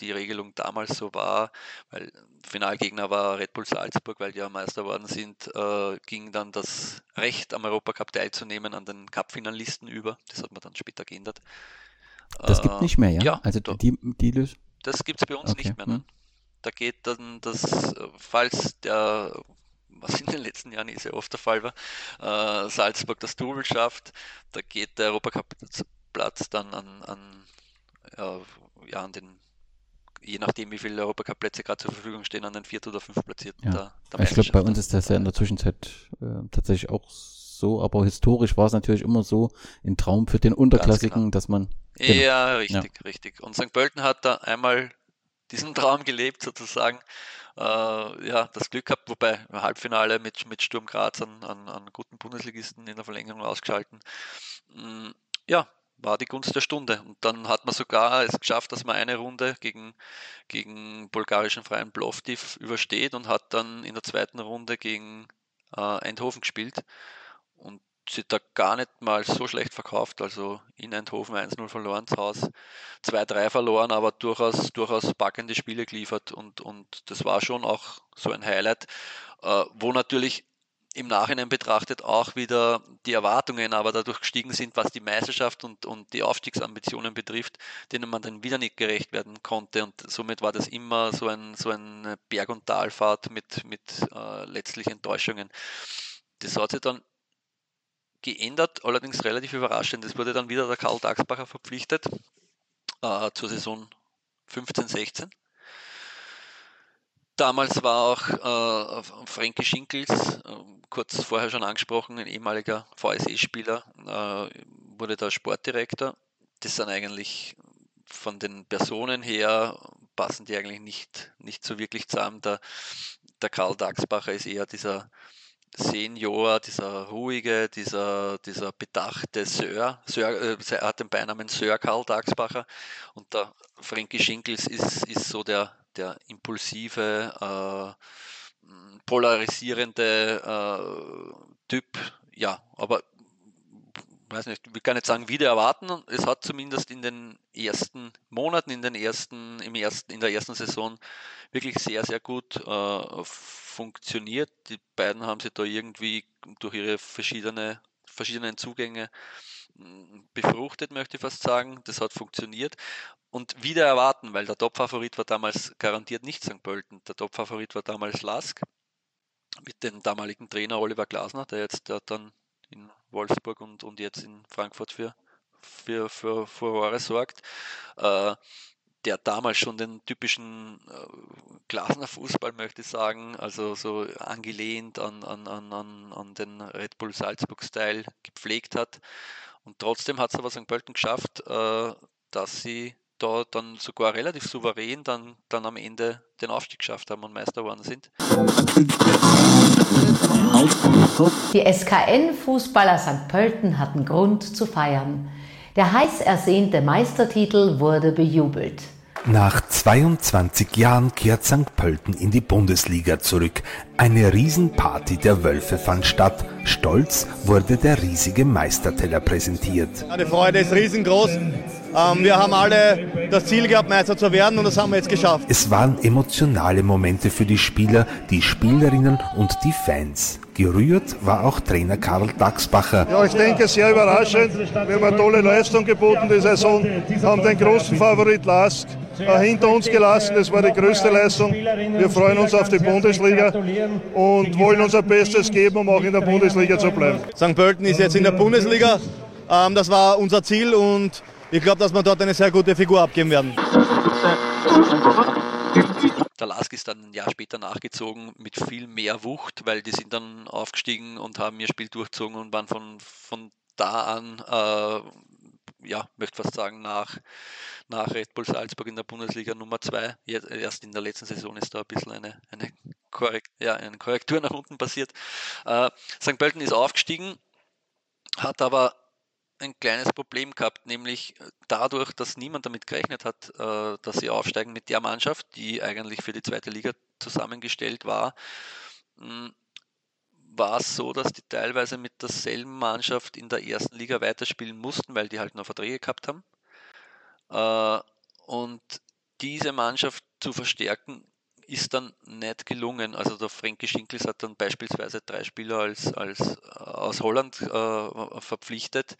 die Regelung damals so war, weil Finalgegner war Red Bull Salzburg, weil die ja Meister worden sind, äh, ging dann das Recht am Europacup teilzunehmen an den Cup-Finalisten über. Das hat man dann später geändert. Das gibt nicht mehr, ja? ja also die, die Lösung? Das gibt es bei uns Okay, nicht mehr. hm. Ne? Da geht dann das, äh, falls der, was in den letzten Jahren eh sehr oft der Fall war, äh, Salzburg das Double schafft, da geht der Europacup-Platz dann an, an, äh, ja, an den, je nachdem wie viele Europacup-Plätze gerade zur Verfügung stehen, an den viert- oder fünftplatzierten Ja. der, der ich glaube, bei uns ist das ja in der Zwischenzeit äh, tatsächlich auch so, aber historisch war es natürlich immer so ein Traum für den Unterklassiken, dass man. Genau. Ja, richtig, richtig. Und St. Pölten hat da einmal diesen Traum gelebt, sozusagen. Äh, ja, das Glück gehabt, wobei im Halbfinale mit, mit Sturm Graz an, an, an guten Bundesligisten in der Verlängerung ausgeschalten. Mm, Ja, war die Gunst der Stunde. Und dann hat man sogar es geschafft, dass man eine Runde gegen, gegen bulgarischen Freien Plovdiv übersteht und hat dann in der zweiten Runde gegen äh, Eindhoven gespielt und sie da gar nicht mal so schlecht verkauft. Also in Eindhoven 1-0 verloren zu Hause, 2-3 verloren, aber durchaus, durchaus packende Spiele geliefert und, und das war schon auch so ein Highlight, äh, wo natürlich im Nachhinein betrachtet auch wieder die Erwartungen aber dadurch gestiegen sind, was die Meisterschaft und, und die Aufstiegsambitionen betrifft, denen man dann wieder nicht gerecht werden konnte. Und somit war das immer so, ein, so eine Berg- und Talfahrt mit, mit äh, letztlich Enttäuschungen. Das hat sich dann geändert, allerdings relativ überraschend. Es wurde dann wieder der Karl Dagsbacher verpflichtet äh, zur Saison 15-16. Damals war auch äh, Frankie Schinkels, äh, kurz vorher schon angesprochen, ein ehemaliger VSE-Spieler, äh, wurde da Sportdirektor. Das sind eigentlich von den Personen her, passen die eigentlich nicht, nicht so wirklich zusammen. Der, der Karl Dagsbacher ist eher dieser Senior, dieser ruhige, dieser, dieser bedachte Sir. Sir äh, er hat den Beinamen Sir Karl Dagsbacher und der Frankie Schinkels ist, ist so der, der impulsive, äh, polarisierende äh, Typ. Ja, aber weiß nicht, ich gar nicht sagen, wieder erwarten. Es hat zumindest in den ersten Monaten, in den ersten, im ersten, in der ersten Saison wirklich sehr, sehr gut äh, funktioniert. Die beiden haben sich da irgendwie durch ihre verschiedene, verschiedenen Zugänge mh, befruchtet, möchte ich fast sagen. Das hat funktioniert. Und wieder erwarten, weil der Top-Favorit war damals garantiert nicht St. Pölten. Der Top-Favorit war damals Lask mit dem damaligen Trainer Oliver Glasner, der jetzt der dann in Wolfsburg und, und jetzt in Frankfurt für, für, für Furore sorgt, äh, der damals schon den typischen äh, Glasner Fußball, möchte ich sagen, also so angelehnt an, an, an, an, an den Red Bull Salzburg-Style gepflegt hat. Und trotzdem hat es aber St. Pölten geschafft, äh, dass sie da dann sogar relativ souverän dann, dann am Ende den Aufstieg geschafft haben und Meister geworden sind. Die SKN-Fußballer St. Pölten hatten Grund zu feiern. Der heiß ersehnte Meistertitel wurde bejubelt. Nach 22 Jahren kehrt St. Pölten in die Bundesliga zurück. Eine Riesenparty der Wölfe fand statt. Stolz wurde der riesige Meisterteller präsentiert. Die Freude ist riesengroß. Ähm, wir haben alle das Ziel gehabt, Meister zu werden und das haben wir jetzt geschafft. Es waren emotionale Momente für die Spieler, die Spielerinnen und die Fans. Gerührt war auch Trainer Karl Daxbacher. Ja, ich denke, sehr überraschend. Wir haben eine tolle Leistung geboten die Saison, haben den großen Favorit Lask äh, hinter uns gelassen. Das war die größte Leistung. Wir freuen uns auf die Bundesliga und wollen unser Bestes geben, um auch in der Bundesliga zu bleiben. St. Pölten ist jetzt in der Bundesliga. Ähm, das war unser Ziel und ich glaube, dass wir dort eine sehr gute Figur abgeben werden. Der Lask ist dann ein Jahr später nachgezogen mit viel mehr Wucht, weil die sind dann aufgestiegen und haben ihr Spiel durchgezogen und waren von, von da an, äh, ja, möchte fast sagen, nach, nach Red Bull Salzburg in der Bundesliga Nummer 2. Erst in der letzten Saison ist da ein bisschen eine, eine, Korrekt, ja, eine Korrektur nach unten passiert. Äh, St. Pölten ist aufgestiegen, hat aber ein kleines Problem gehabt, nämlich äh, dadurch, dass niemand damit gerechnet hat, äh, dass sie aufsteigen mit der Mannschaft, die eigentlich für die zweite Liga zusammengestellt war, hm, war es so, dass die teilweise mit derselben Mannschaft in der ersten Liga weiterspielen mussten, weil die halt noch Verträge gehabt haben. Äh, und diese Mannschaft zu verstärken, ist dann nicht gelungen. Also der Frankie Schinkels hat dann beispielsweise drei Spieler als, als äh, aus Holland äh, verpflichtet,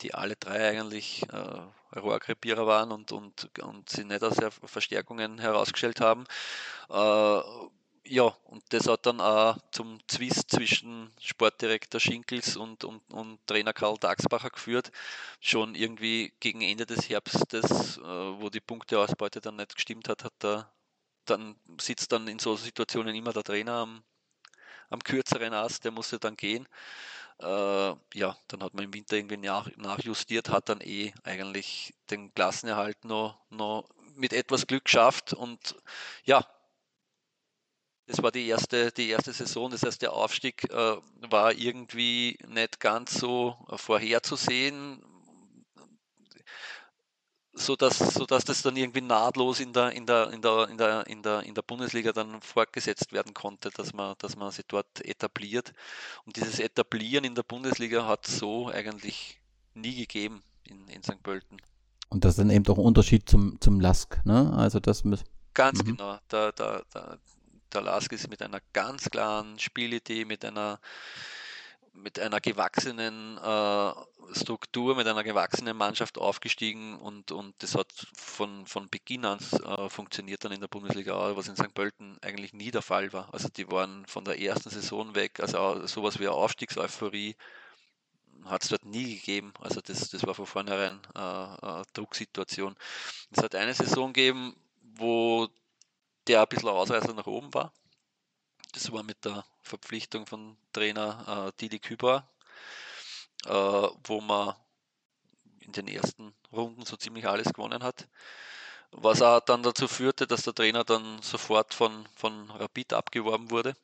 die alle drei eigentlich äh, Rohrkrepierer waren und, und, und sie nicht aus Verstärkungen herausgestellt haben. Äh, ja, und das hat dann auch zum Zwist zwischen Sportdirektor Schinkels und, und, und Trainer Karl Dagsbacher geführt. Schon irgendwie gegen Ende des Herbstes, äh, wo die Punkteausbeute dann nicht gestimmt hat, hat der dann sitzt dann in so Situationen immer der Trainer am, am kürzeren Ast, der muss ja dann gehen. Äh, ja, dann hat man im Winter irgendwie nach, nachjustiert, hat dann eh eigentlich den Klassenerhalt noch, noch mit etwas Glück geschafft und ja, das war die erste, die erste Saison, das heißt der Aufstieg äh, war irgendwie nicht ganz so vorherzusehen sodass, sodass das dann irgendwie nahtlos in der, in der, in der, in der, in der, in der Bundesliga dann fortgesetzt werden konnte, dass man, dass man sie dort etabliert. Und dieses Etablieren in der Bundesliga hat so eigentlich nie gegeben in, in St. Pölten. Und das ist dann eben doch ein Unterschied zum, zum Lask, ne? Also das. Ganz mhm. genau. Der, der, der, der Lask ist mit einer ganz klaren Spielidee, mit einer mit einer gewachsenen äh, Struktur, mit einer gewachsenen Mannschaft aufgestiegen und, und das hat von, von Beginn an äh, funktioniert dann in der Bundesliga, was in St. Pölten eigentlich nie der Fall war. Also die waren von der ersten Saison weg, also sowas wie eine Aufstiegseuphorie hat es dort nie gegeben. Also das, das war von vornherein äh, eine Drucksituation. Es hat eine Saison gegeben, wo der ein bisschen Ausreißer nach oben war. Das war mit der Verpflichtung von Trainer äh, Didi Küber, äh, wo man in den ersten Runden so ziemlich alles gewonnen hat. Was auch dann dazu führte, dass der Trainer dann sofort von, von Rapid abgeworben wurde.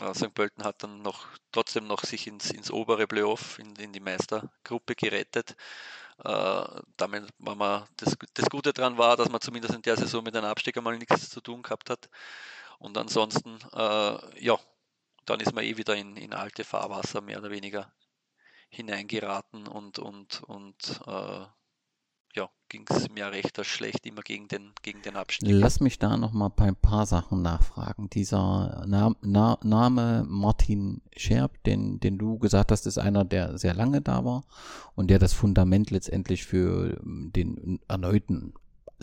Äh, St. Pölten hat dann noch trotzdem noch sich ins, ins obere Playoff, in, in die Meistergruppe gerettet. Äh, damit war man, das, das Gute daran war, dass man zumindest in der Saison mit einem Abstieg einmal nichts zu tun gehabt hat. Und ansonsten, äh, ja, dann ist man eh wieder in, in alte Fahrwasser mehr oder weniger hineingeraten und, und, und äh, ja, ging es mehr recht als schlecht immer gegen den, gegen den Abstieg. Lass mich da nochmal bei ein paar Sachen nachfragen. Dieser Na Na Name Martin Scherb, den, den du gesagt hast, ist einer, der sehr lange da war und der das Fundament letztendlich für den erneuten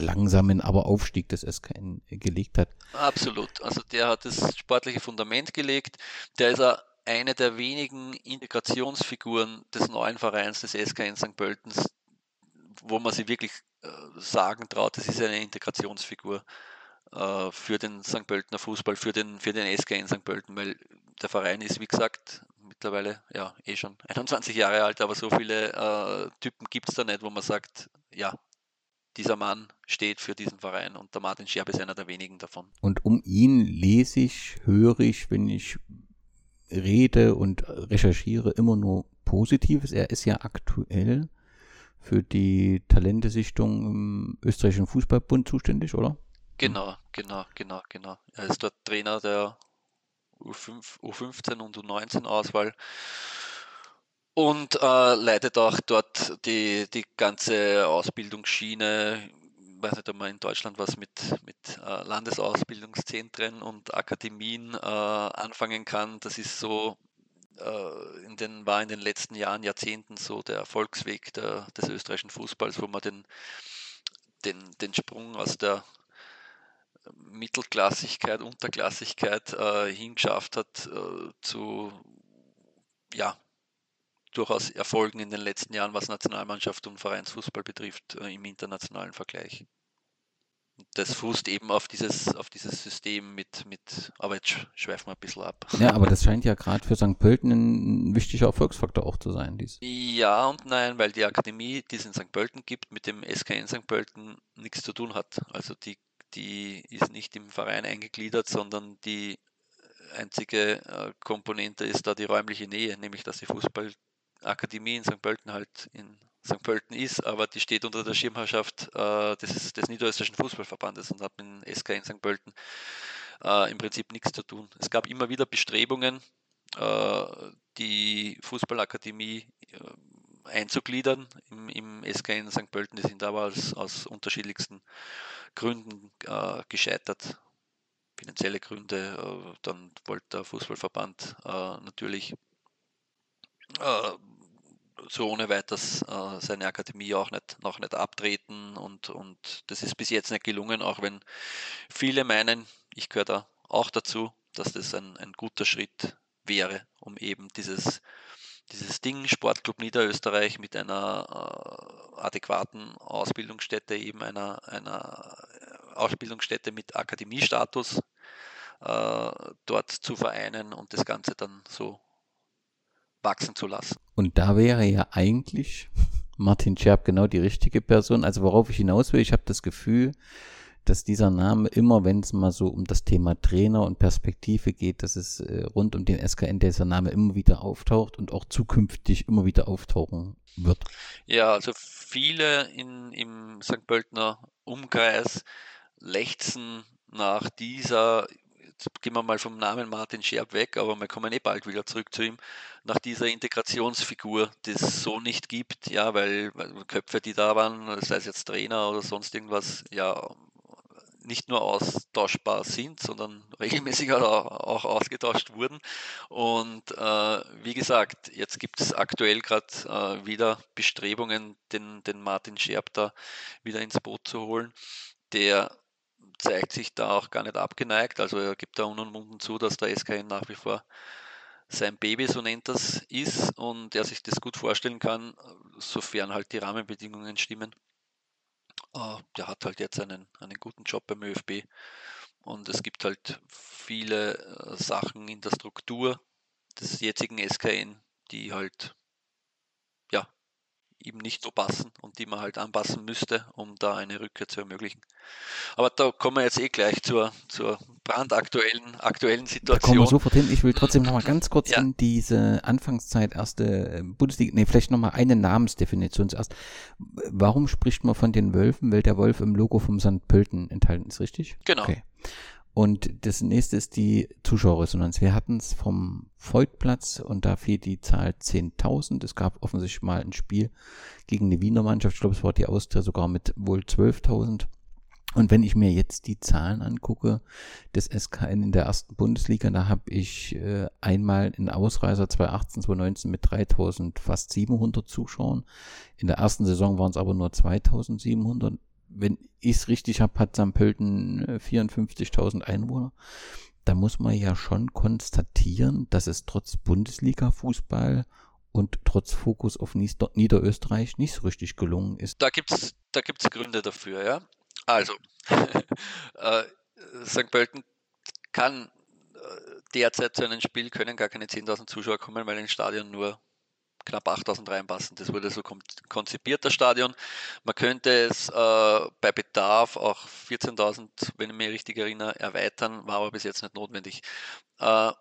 langsamen aber Aufstieg des SKN gelegt hat. Absolut. Also der hat das sportliche Fundament gelegt. Der ist auch eine der wenigen Integrationsfiguren des neuen Vereins des SKN St. Pöltens, wo man sie wirklich äh, sagen traut, das ist eine Integrationsfigur äh, für den St. Pöltener Fußball, für den, für den SKN St. Pölten, weil der Verein ist, wie gesagt, mittlerweile ja eh schon 21 Jahre alt, aber so viele äh, Typen gibt es da nicht, wo man sagt, ja, dieser Mann steht für diesen Verein und der Martin Scherb ist einer der wenigen davon. Und um ihn lese ich, höre ich, wenn ich rede und recherchiere, immer nur Positives. Er ist ja aktuell für die Talentesichtung im österreichischen Fußballbund zuständig, oder? Genau, genau, genau, genau. Er ist dort Trainer der U5, U15 und U19-Auswahl und äh, leitet auch dort die, die ganze Ausbildungsschiene. Ich weiß nicht, ob man in Deutschland was mit, mit äh, Landesausbildungszentren und Akademien äh, anfangen kann. Das ist so äh, in den, war in den letzten Jahren, Jahrzehnten so der Erfolgsweg der, des österreichischen Fußballs, wo man den, den, den Sprung aus der Mittelklassigkeit, Unterklassigkeit äh, hingeschafft hat äh, zu ja, durchaus Erfolgen in den letzten Jahren, was Nationalmannschaft und Vereinsfußball betrifft, äh, im internationalen Vergleich. Das fußt eben auf dieses, auf dieses System mit, mit, aber jetzt schweifen wir ein bisschen ab. Ja, aber das scheint ja gerade für St. Pölten ein wichtiger Erfolgsfaktor auch zu sein. Dies. Ja und nein, weil die Akademie, die es in St. Pölten gibt, mit dem SKN St. Pölten nichts zu tun hat. Also die die ist nicht im Verein eingegliedert, sondern die einzige äh, Komponente ist da die räumliche Nähe, nämlich dass die Fußballakademie in St. Pölten halt in St. Pölten ist, aber die steht unter der Schirmherrschaft äh, des, des Niederösterreichischen Fußballverbandes und hat mit dem SK in St. Pölten äh, im Prinzip nichts zu tun. Es gab immer wieder Bestrebungen, äh, die Fußballakademie äh, einzugliedern im, im SK in St. Pölten. Die sind aber aus, aus unterschiedlichsten Gründen äh, gescheitert. Finanzielle Gründe, äh, dann wollte der Fußballverband natürlich so ohne weiteres äh, seine Akademie auch nicht, noch nicht abtreten und, und das ist bis jetzt nicht gelungen, auch wenn viele meinen, ich gehöre da auch dazu, dass das ein, ein guter Schritt wäre, um eben dieses dieses Ding Sportclub Niederösterreich mit einer äh, adäquaten Ausbildungsstätte, eben einer, einer äh, Ausbildungsstätte mit Akademiestatus äh, dort zu vereinen und das Ganze dann so wachsen zu lassen. Und da wäre ja eigentlich Martin Scherb genau die richtige Person. Also worauf ich hinaus will, ich habe das Gefühl, dass dieser Name immer, wenn es mal so um das Thema Trainer und Perspektive geht, dass es äh, rund um den SKN dieser Name immer wieder auftaucht und auch zukünftig immer wieder auftauchen wird. Ja, also viele in, im St. Pöltener Umkreis lechzen nach dieser, gehen wir mal vom Namen Martin Scherb weg, aber wir kommen eh bald wieder zurück zu ihm, nach dieser Integrationsfigur, die es so nicht gibt, ja, weil, weil Köpfe, die da waren, sei es jetzt Trainer oder sonst irgendwas, ja, nicht nur austauschbar sind, sondern regelmäßig auch ausgetauscht wurden. Und äh, wie gesagt, jetzt gibt es aktuell gerade äh, wieder Bestrebungen, den, den Martin Scherb da wieder ins Boot zu holen. Der zeigt sich da auch gar nicht abgeneigt. Also er gibt da unumwunden zu, dass der SKN nach wie vor sein Baby, so nennt das, ist und er sich das gut vorstellen kann, sofern halt die Rahmenbedingungen stimmen. Uh, der hat halt jetzt einen, einen guten Job beim ÖFB und es gibt halt viele äh, Sachen in der Struktur des jetzigen SKN, die halt eben nicht so passen und die man halt anpassen müsste, um da eine Rückkehr zu ermöglichen. Aber da kommen wir jetzt eh gleich zur, zur brandaktuellen aktuellen Situation. Da kommen wir sofort hin. Ich will trotzdem nochmal ganz kurz ja. in diese Anfangszeit erste äh, Bundesliga, nee, vielleicht nochmal eine Namensdefinition zuerst. Warum spricht man von den Wölfen? Weil der Wolf im Logo vom St. Pölten enthalten ist, richtig? Genau. Okay. Und das nächste ist die Zuschauerresonanz. Wir hatten es vom Voigtplatz und da fiel die Zahl 10.000. Es gab offensichtlich mal ein Spiel gegen eine Wiener Mannschaft. Ich glaube, es war die Austria sogar mit wohl 12.000. Und wenn ich mir jetzt die Zahlen angucke des SKN in der ersten Bundesliga, da habe ich äh, einmal in Ausreißer 2018, 2019 mit 3000 fast 700 Zuschauern. In der ersten Saison waren es aber nur 2700 wenn ich es richtig habe, hat St. Pölten 54.000 Einwohner. Da muss man ja schon konstatieren, dass es trotz Bundesliga-Fußball und trotz Fokus auf Niederösterreich nicht so richtig gelungen ist. Da gibt es da gibt's Gründe dafür, ja. Also, äh, St. Pölten kann äh, derzeit zu einem Spiel können gar keine 10.000 Zuschauer kommen, weil ein Stadion nur knapp 8000 reinpassen. Das wurde so konzipiert, das Stadion. Man könnte es äh, bei Bedarf auch 14.000, wenn ich mich richtig erinnere, erweitern, war aber bis jetzt nicht notwendig. Äh,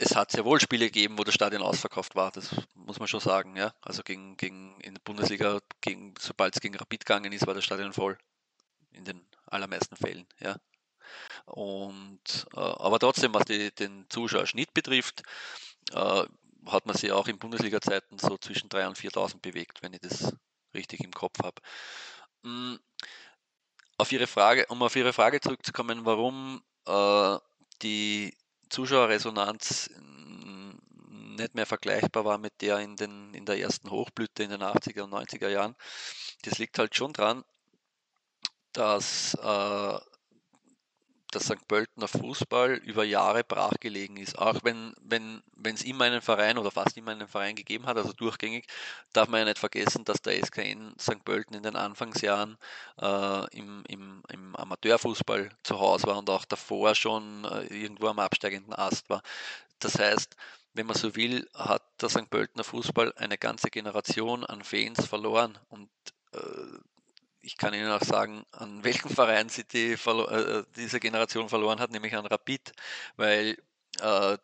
es hat sehr wohl Spiele gegeben, wo das Stadion ausverkauft war, das muss man schon sagen. Ja? Also gegen, gegen in der Bundesliga, sobald es gegen Rapid gegangen ist, war das Stadion voll. In den allermeisten Fällen. Ja? Und, äh, aber trotzdem, was die, den Zuschauerschnitt betrifft, äh, hat man sich auch in Bundesliga-Zeiten so zwischen 3.000 und 4.000 bewegt, wenn ich das richtig im Kopf habe. Hm, auf Ihre Frage, um auf Ihre Frage zurückzukommen, warum äh, die Zuschauerresonanz nicht mehr vergleichbar war mit der in, den, in der ersten Hochblüte in den 80er und 90er Jahren. Das liegt halt schon dran, dass äh, der St. Pöltener Fußball über Jahre brachgelegen ist. Auch wenn wenn wenn, es immer einen Verein oder fast immer einen Verein gegeben hat, also durchgängig, darf man ja nicht vergessen, dass der SKN St. Pölten in den Anfangsjahren äh, im, im, im Amateurfußball zu Hause war und auch davor schon äh, irgendwo am absteigenden Ast war. Das heißt, wenn man so will, hat der St. Pöltener Fußball eine ganze Generation an Fans verloren und äh, ich kann Ihnen auch sagen, an welchen Verein sie die, äh, diese Generation verloren hat, nämlich an Rapid, weil äh,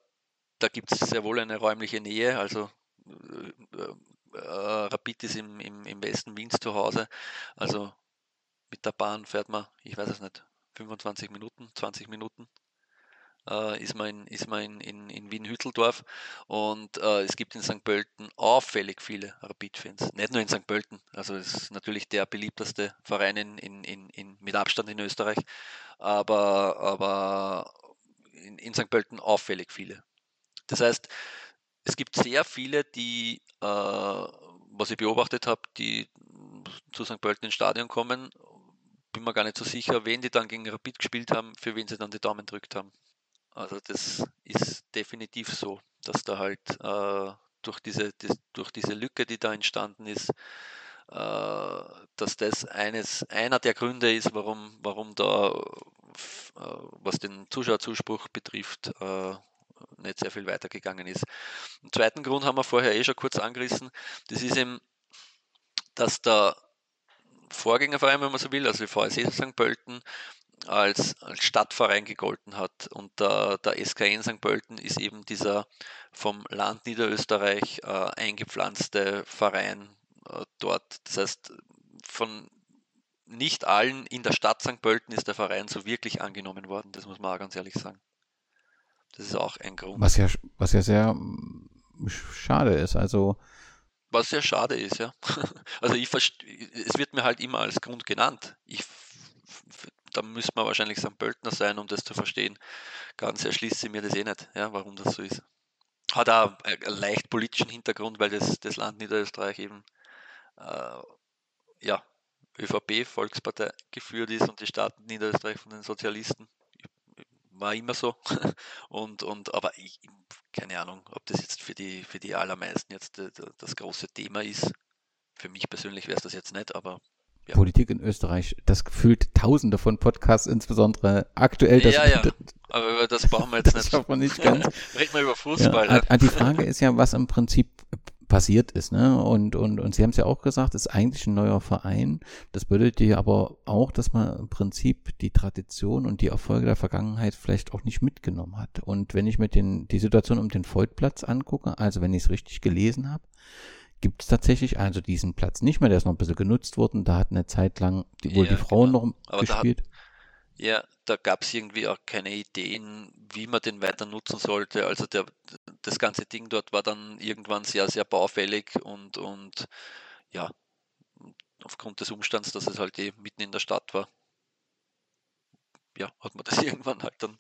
da gibt es sehr wohl eine räumliche Nähe. Also äh, äh, Rapid ist im, im, im Westen Wiens zu Hause. Also mit der Bahn fährt man, ich weiß es nicht, 25 Minuten, 20 Minuten äh, ist man in, ist man in, in, Wien-Hütteldorf und äh, es gibt in St. Pölten auffällig viele Rapid-Fans. Nicht nur in St. Pölten, also es ist natürlich der beliebteste Verein in, in, in, in, mit Abstand in Österreich, aber, aber in, in St. Pölten auffällig viele. Das heißt, es gibt sehr viele, die, äh, was ich beobachtet habe, die zu St. Pölten ins Stadion kommen, bin mir gar nicht so sicher, wen die dann gegen Rapid gespielt haben, für wen sie dann die Daumen drückt haben. Also das ist definitiv so, dass da halt äh, durch, diese, das, durch diese Lücke, die da entstanden ist, äh, dass das eines, einer der Gründe ist, warum, warum da, äh, was den Zuschauerzuspruch betrifft, äh, nicht sehr viel weitergegangen ist. Den zweiten Grund haben wir vorher eh schon kurz angerissen. Das ist eben, dass der Vorgängerverein, wenn man so will, also die VSC St. Pölten, als, als Stadtverein gegolten hat. Und der, der SKN St. Pölten ist eben dieser vom Land Niederösterreich äh, eingepflanzte Verein äh, dort. Das heißt, von nicht allen in der Stadt St. Pölten ist der Verein so wirklich angenommen worden, das muss man auch ganz ehrlich sagen. Das ist auch ein Grund. Was ja, was ja sehr schade ist. Also was sehr schade ist, ja. Also ich es wird mir halt immer als Grund genannt. Ich da müsste man wahrscheinlich St. Pöltner sein, um das zu verstehen. Ganz erschließt sie mir das eh nicht, ja, warum das so ist. Hat auch einen leicht politischen Hintergrund, weil das, das Land Niederösterreich eben äh, ja, ÖVP, Volkspartei geführt ist und die Stadt Niederösterreich von den Sozialisten. War immer so. Und, und aber ich, keine Ahnung, ob das jetzt für die, für die allermeisten jetzt das große Thema ist. Für mich persönlich wäre es das jetzt nicht, aber ja. Politik in Österreich, das gefühlt tausende von Podcasts, insbesondere aktuell. Das, ja, ja, aber über das brauchen wir jetzt das nicht. Das wir nicht ganz. Reden wir über Fußball. Ja, ne? Die Frage ist ja, was im Prinzip passiert ist, ne? Und, und, und Sie haben es ja auch gesagt, es ist eigentlich ein neuer Verein. Das bedeutet ja aber auch, dass man im Prinzip die Tradition und die Erfolge der Vergangenheit vielleicht auch nicht mitgenommen hat. Und wenn ich mir den, die Situation um den Voigtplatz angucke, also wenn ich es richtig gelesen habe, gibt es tatsächlich also diesen Platz nicht mehr. Der ist noch ein bisschen genutzt worden. Da hat eine Zeit lang die, wohl ja, die Frauen genau. noch Aber gespielt. Da hat, ja, da gab es irgendwie auch keine Ideen, wie man den weiter nutzen sollte. Also der, das ganze Ding dort war dann irgendwann sehr, sehr baufällig und, und ja, aufgrund des Umstands, dass es halt eh mitten in der Stadt war, ja, hat man das irgendwann halt dann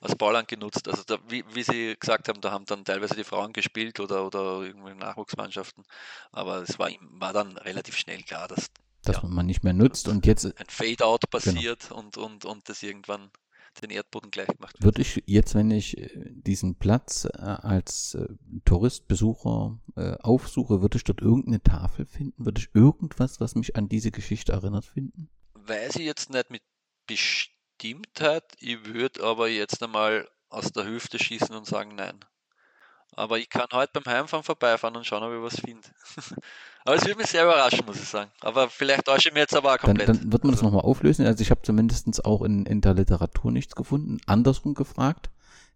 als Bauland genutzt. Also da, wie, wie, Sie gesagt haben, da haben dann teilweise die Frauen gespielt oder, oder irgendwelche Nachwuchsmannschaften. Aber es war, war dann relativ schnell klar, dass, dass ja, man nicht mehr nutzt und jetzt ein Fade-out genau. passiert genau. und, und, und das irgendwann den Erdboden gleich gemacht wird. Würde ich jetzt, wenn ich äh, diesen Platz äh, als äh, Touristbesucher aufsuche, würde ich dort irgendeine Tafel finden? Würde ich irgendwas, was mich an diese Geschichte erinnert, finden? Weiß ich jetzt nicht mit Bestimmtheit. Ich würde aber jetzt einmal aus der Hüfte schießen und sagen nein. Aber ich kann heute beim Heimfahren vorbeifahren und schauen, ob ich was finde. aber es würde mich sehr überraschen, muss ich sagen. Aber vielleicht täusche ich mir jetzt aber auch komplett. Dann, dann wird man das nochmal auflösen. Also ich habe zumindest auch in, in der Literatur nichts gefunden. Andersrum gefragt,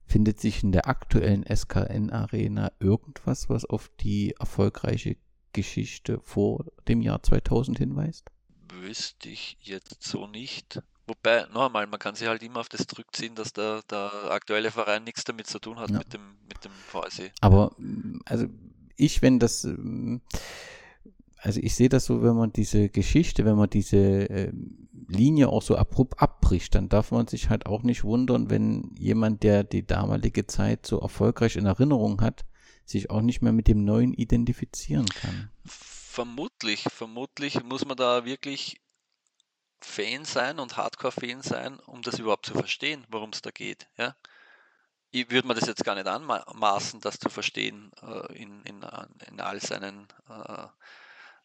Findet sich in der aktuellen SKN-Arena irgendwas, was auf die erfolgreiche Geschichte vor dem Jahr 2000 hinweist? Wüsste ich jetzt so nicht. Wobei, noch einmal, man kann sich halt immer auf das zurückziehen, dass der, der aktuelle Verein nichts damit zu tun hat Ja. mit dem, mit dem VSE. Aber also ich, wenn das, also ich sehe das so, wenn man diese Geschichte, wenn man diese ähm, Linie auch so abrupt abbricht, dann darf man sich halt auch nicht wundern, wenn jemand, der die damalige Zeit so erfolgreich in Erinnerung hat, sich auch nicht mehr mit dem Neuen identifizieren kann. Vermutlich, vermutlich muss man da wirklich Fan sein und Hardcore-Fan sein, um das überhaupt zu verstehen, worum es da geht. Ja? Ich würde mir das jetzt gar nicht anmaßen, das zu verstehen äh, in, in, in all seinen äh,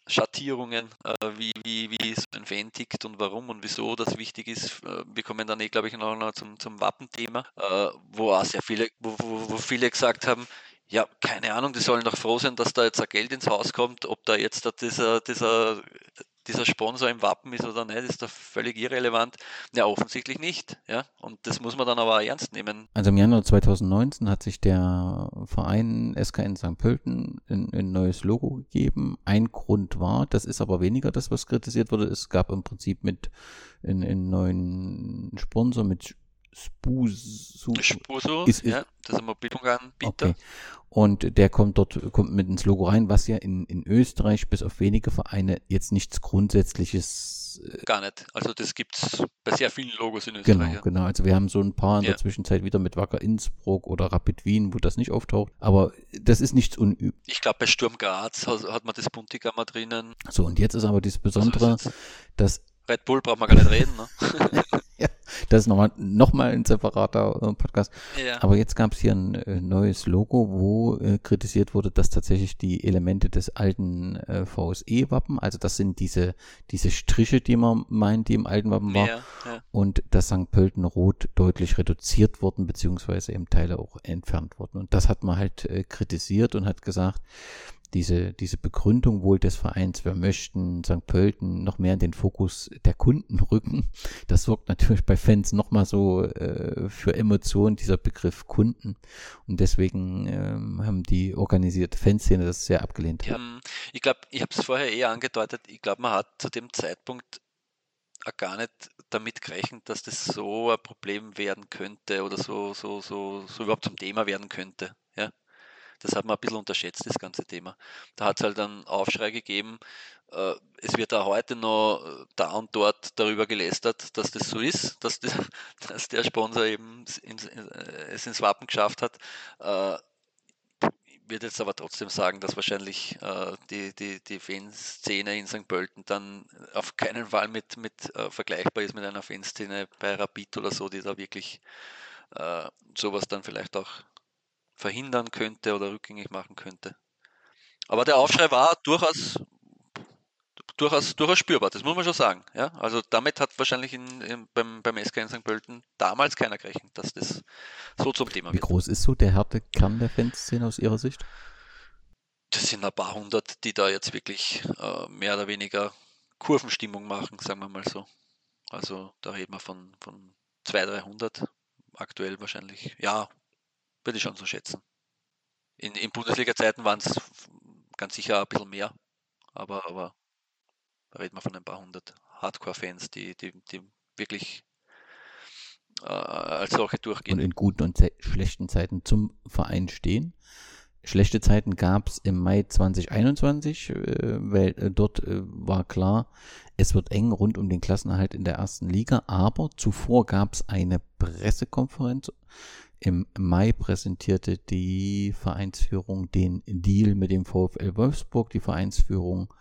Schattierungen, äh, wie, wie, wie so ein Fan tickt und warum und wieso das wichtig ist. Äh, wir kommen dann eh, glaube ich, noch, noch zum, zum Wappenthema, äh, wo auch sehr viele, wo, wo, wo viele gesagt haben, ja, keine Ahnung, die sollen doch froh sein, dass da jetzt ein Geld ins Haus kommt, ob da jetzt dieser, dieser, dieser Sponsor im Wappen ist oder nicht, ist da völlig irrelevant. Ja, offensichtlich nicht. Ja? Und das muss man dann aber ernst nehmen. Also im Januar 2019 hat sich der Verein SKN St. Pölten ein, ein neues Logo gegeben. Ein Grund war, das ist aber weniger das, was kritisiert wurde. Es gab im Prinzip mit einen neuen Sponsor mit Spusu. Spuso, ist, ist, ja, das ist ein Mobilfunkanbieter. Okay. Und der kommt dort, kommt mit ins Logo rein, was ja in, in Österreich bis auf wenige Vereine jetzt nichts Grundsätzliches. Äh, Gar nicht. Also das gibt es bei sehr vielen Logos in Österreich. Genau, ja. genau. Also wir haben so ein paar in Ja. der Zwischenzeit wieder mit Wacker Innsbruck oder Rapid Wien, wo das nicht auftaucht. Aber das ist nichts unüblich. Ich glaube, bei Sturm Graz hat, hat man das Buntigammer drinnen. So, und jetzt ist aber das Besondere, dass Red Bull braucht man gar nicht reden. Ne? ja, das ist nochmal noch mal ein separater äh, Podcast. Ja. Aber jetzt gab es hier ein äh, neues Logo, wo äh, kritisiert wurde, dass tatsächlich die Elemente des alten äh, VSE-Wappen, also das sind diese, diese Striche, die man meint, die im alten Wappen war, Ja, ja. und das St. Pölten Rot deutlich reduziert wurden, beziehungsweise eben Teile auch entfernt wurden. Und das hat man halt äh, kritisiert und hat gesagt, diese, diese Begründung wohl des Vereins, wir möchten St. Pölten noch mehr in den Fokus der Kunden rücken. Das sorgt natürlich bei Fans nochmal so äh, für Emotionen, dieser Begriff Kunden. Und deswegen ähm, haben die organisierte Fanszene das sehr abgelehnt. Ja, ähm, ich glaube, ich habe es vorher eher angedeutet, ich glaube, man hat zu dem Zeitpunkt gar nicht damit gerechnet, dass das so ein Problem werden könnte oder so, so, so, so überhaupt zum Thema werden könnte. Das hat man ein bisschen unterschätzt, das ganze Thema. Da hat es halt einen Aufschrei gegeben. Äh, es wird auch heute noch äh, da und dort darüber gelästert, dass das so ist, dass, das, dass der Sponsor eben äh, es ins Wappen geschafft hat. Ich würde jetzt aber trotzdem sagen, dass wahrscheinlich äh, die, die, die Fanszene in St. Pölten dann auf keinen Fall mit, mit äh, vergleichbar ist mit einer Fanszene bei Rapid oder so, die da wirklich äh, sowas dann vielleicht auch verhindern könnte oder rückgängig machen könnte. Aber der Aufschrei war durchaus, durchaus, durchaus spürbar, das muss man schon sagen. Ja? Also damit hat wahrscheinlich in, in, beim, beim SK in St. Pölten damals keiner gerechnet, dass das so zum Thema Wie wird. groß ist so der harte Kern der Fanszene aus Ihrer Sicht? Das sind ein paar hundert, die da jetzt wirklich äh, mehr oder weniger Kurvenstimmung machen, sagen wir mal so. Also da reden wir von, von 200, 300 aktuell wahrscheinlich. Ja, würde ich schon so schätzen. In, in Bundesliga-Zeiten waren es ganz sicher ein bisschen mehr, aber, aber da reden wir von ein paar hundert Hardcore-Fans, die, die, die wirklich äh, als solche durchgehen. Und in guten und schlechten Zeiten zum Verein stehen. Schlechte Zeiten gab es im Mai 2021, äh, weil äh, dort äh, war klar, es wird eng rund um den Klassenerhalt in der ersten Liga, aber zuvor gab es eine Pressekonferenz. Im Mai präsentierte die Vereinsführung den Deal mit dem VfL Wolfsburg. Die Vereinsführung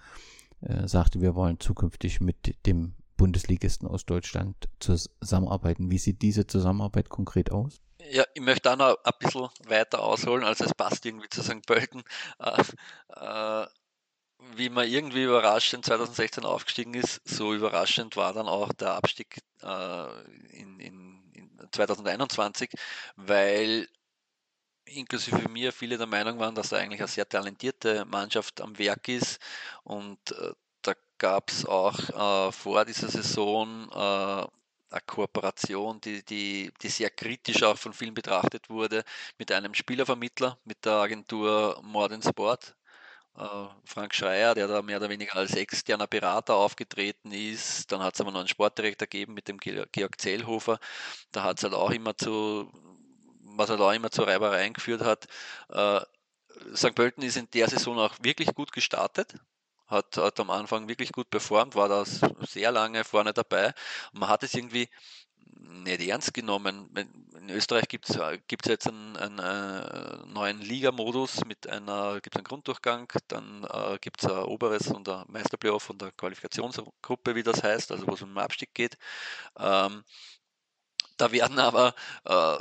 äh, sagte, wir wollen zukünftig mit dem Bundesligisten aus Deutschland zusammenarbeiten. Wie sieht diese Zusammenarbeit konkret aus? Ja, ich möchte da noch ein bisschen weiter ausholen, also es passt irgendwie zu St. Pölten. Äh, äh, wie man irgendwie überraschend 2016 aufgestiegen ist, so überraschend war dann auch der Abstieg äh, in, in 2021, weil inklusive mir viele der Meinung waren, dass da eigentlich eine sehr talentierte Mannschaft am Werk ist und äh, da gab es auch äh, vor dieser Saison äh, eine Kooperation, die, die, die sehr kritisch auch von vielen betrachtet wurde, mit einem Spielervermittler, mit der Agentur Modern Sport. Äh, Frank Schreier, der da mehr oder weniger als externer Berater aufgetreten ist. Dann hat es aber noch einen Sportdirektor gegeben mit dem Georg Zellhofer. Da hat es halt auch immer zu, was halt auch immer zu Reibereien geführt hat. Äh, St. Pölten ist in der Saison auch wirklich gut gestartet hat, hat am Anfang wirklich gut performt, war da sehr lange vorne dabei. Und man hat es irgendwie nicht ernst genommen. In Österreich gibt es jetzt einen, einen, einen äh, neuen Liga-Modus mit einer, gibt einen Grunddurchgang, dann äh, gibt es ein oberes und ein Meisterplayoff und eine Qualifikationsgruppe, wie das heißt, also wo es um den Abstieg geht. Ähm, da werden aber äh,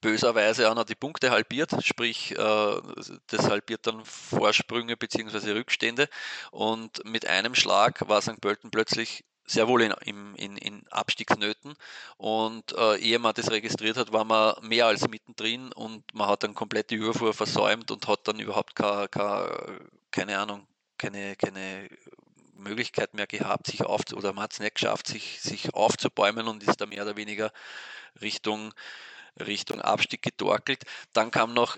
böserweise auch noch die Punkte halbiert, sprich äh, das halbiert dann Vorsprünge bzw. Rückstände und mit einem Schlag war St. Pölten plötzlich sehr wohl in, in, in Abstiegsnöten. Und äh, ehe man das registriert hat, war man mehr als mittendrin und man hat dann komplett die Überfuhr versäumt und hat dann überhaupt keine, keine, keine Ahnung, keine, keine Möglichkeit mehr gehabt, sich auf oder man hat es nicht geschafft, sich, sich aufzubäumen und ist da mehr oder weniger Richtung, Richtung Abstieg getorkelt. Dann kam noch,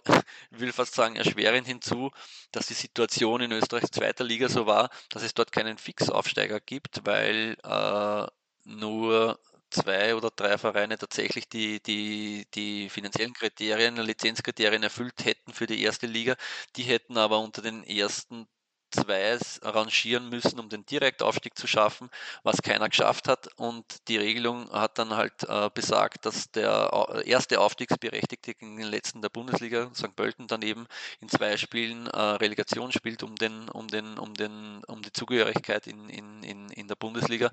ich will fast sagen, erschwerend hinzu, dass die Situation in Österreichs zweiter Liga so war, dass es dort keinen Fixaufsteiger gibt, weil äh, nur zwei oder drei Vereine tatsächlich die, die, die finanziellen Kriterien, Lizenzkriterien erfüllt hätten für die erste Liga. Die hätten aber unter den ersten zwei arrangieren müssen, um den Direktaufstieg zu schaffen, was keiner geschafft hat. Und die Regelung hat dann halt äh, besagt, dass der erste Aufstiegsberechtigte gegen den letzten der Bundesliga, St. Pölten, daneben in zwei Spielen äh, Relegation spielt um, den, um, den, um, den, um die Zugehörigkeit in, in, in, in der Bundesliga,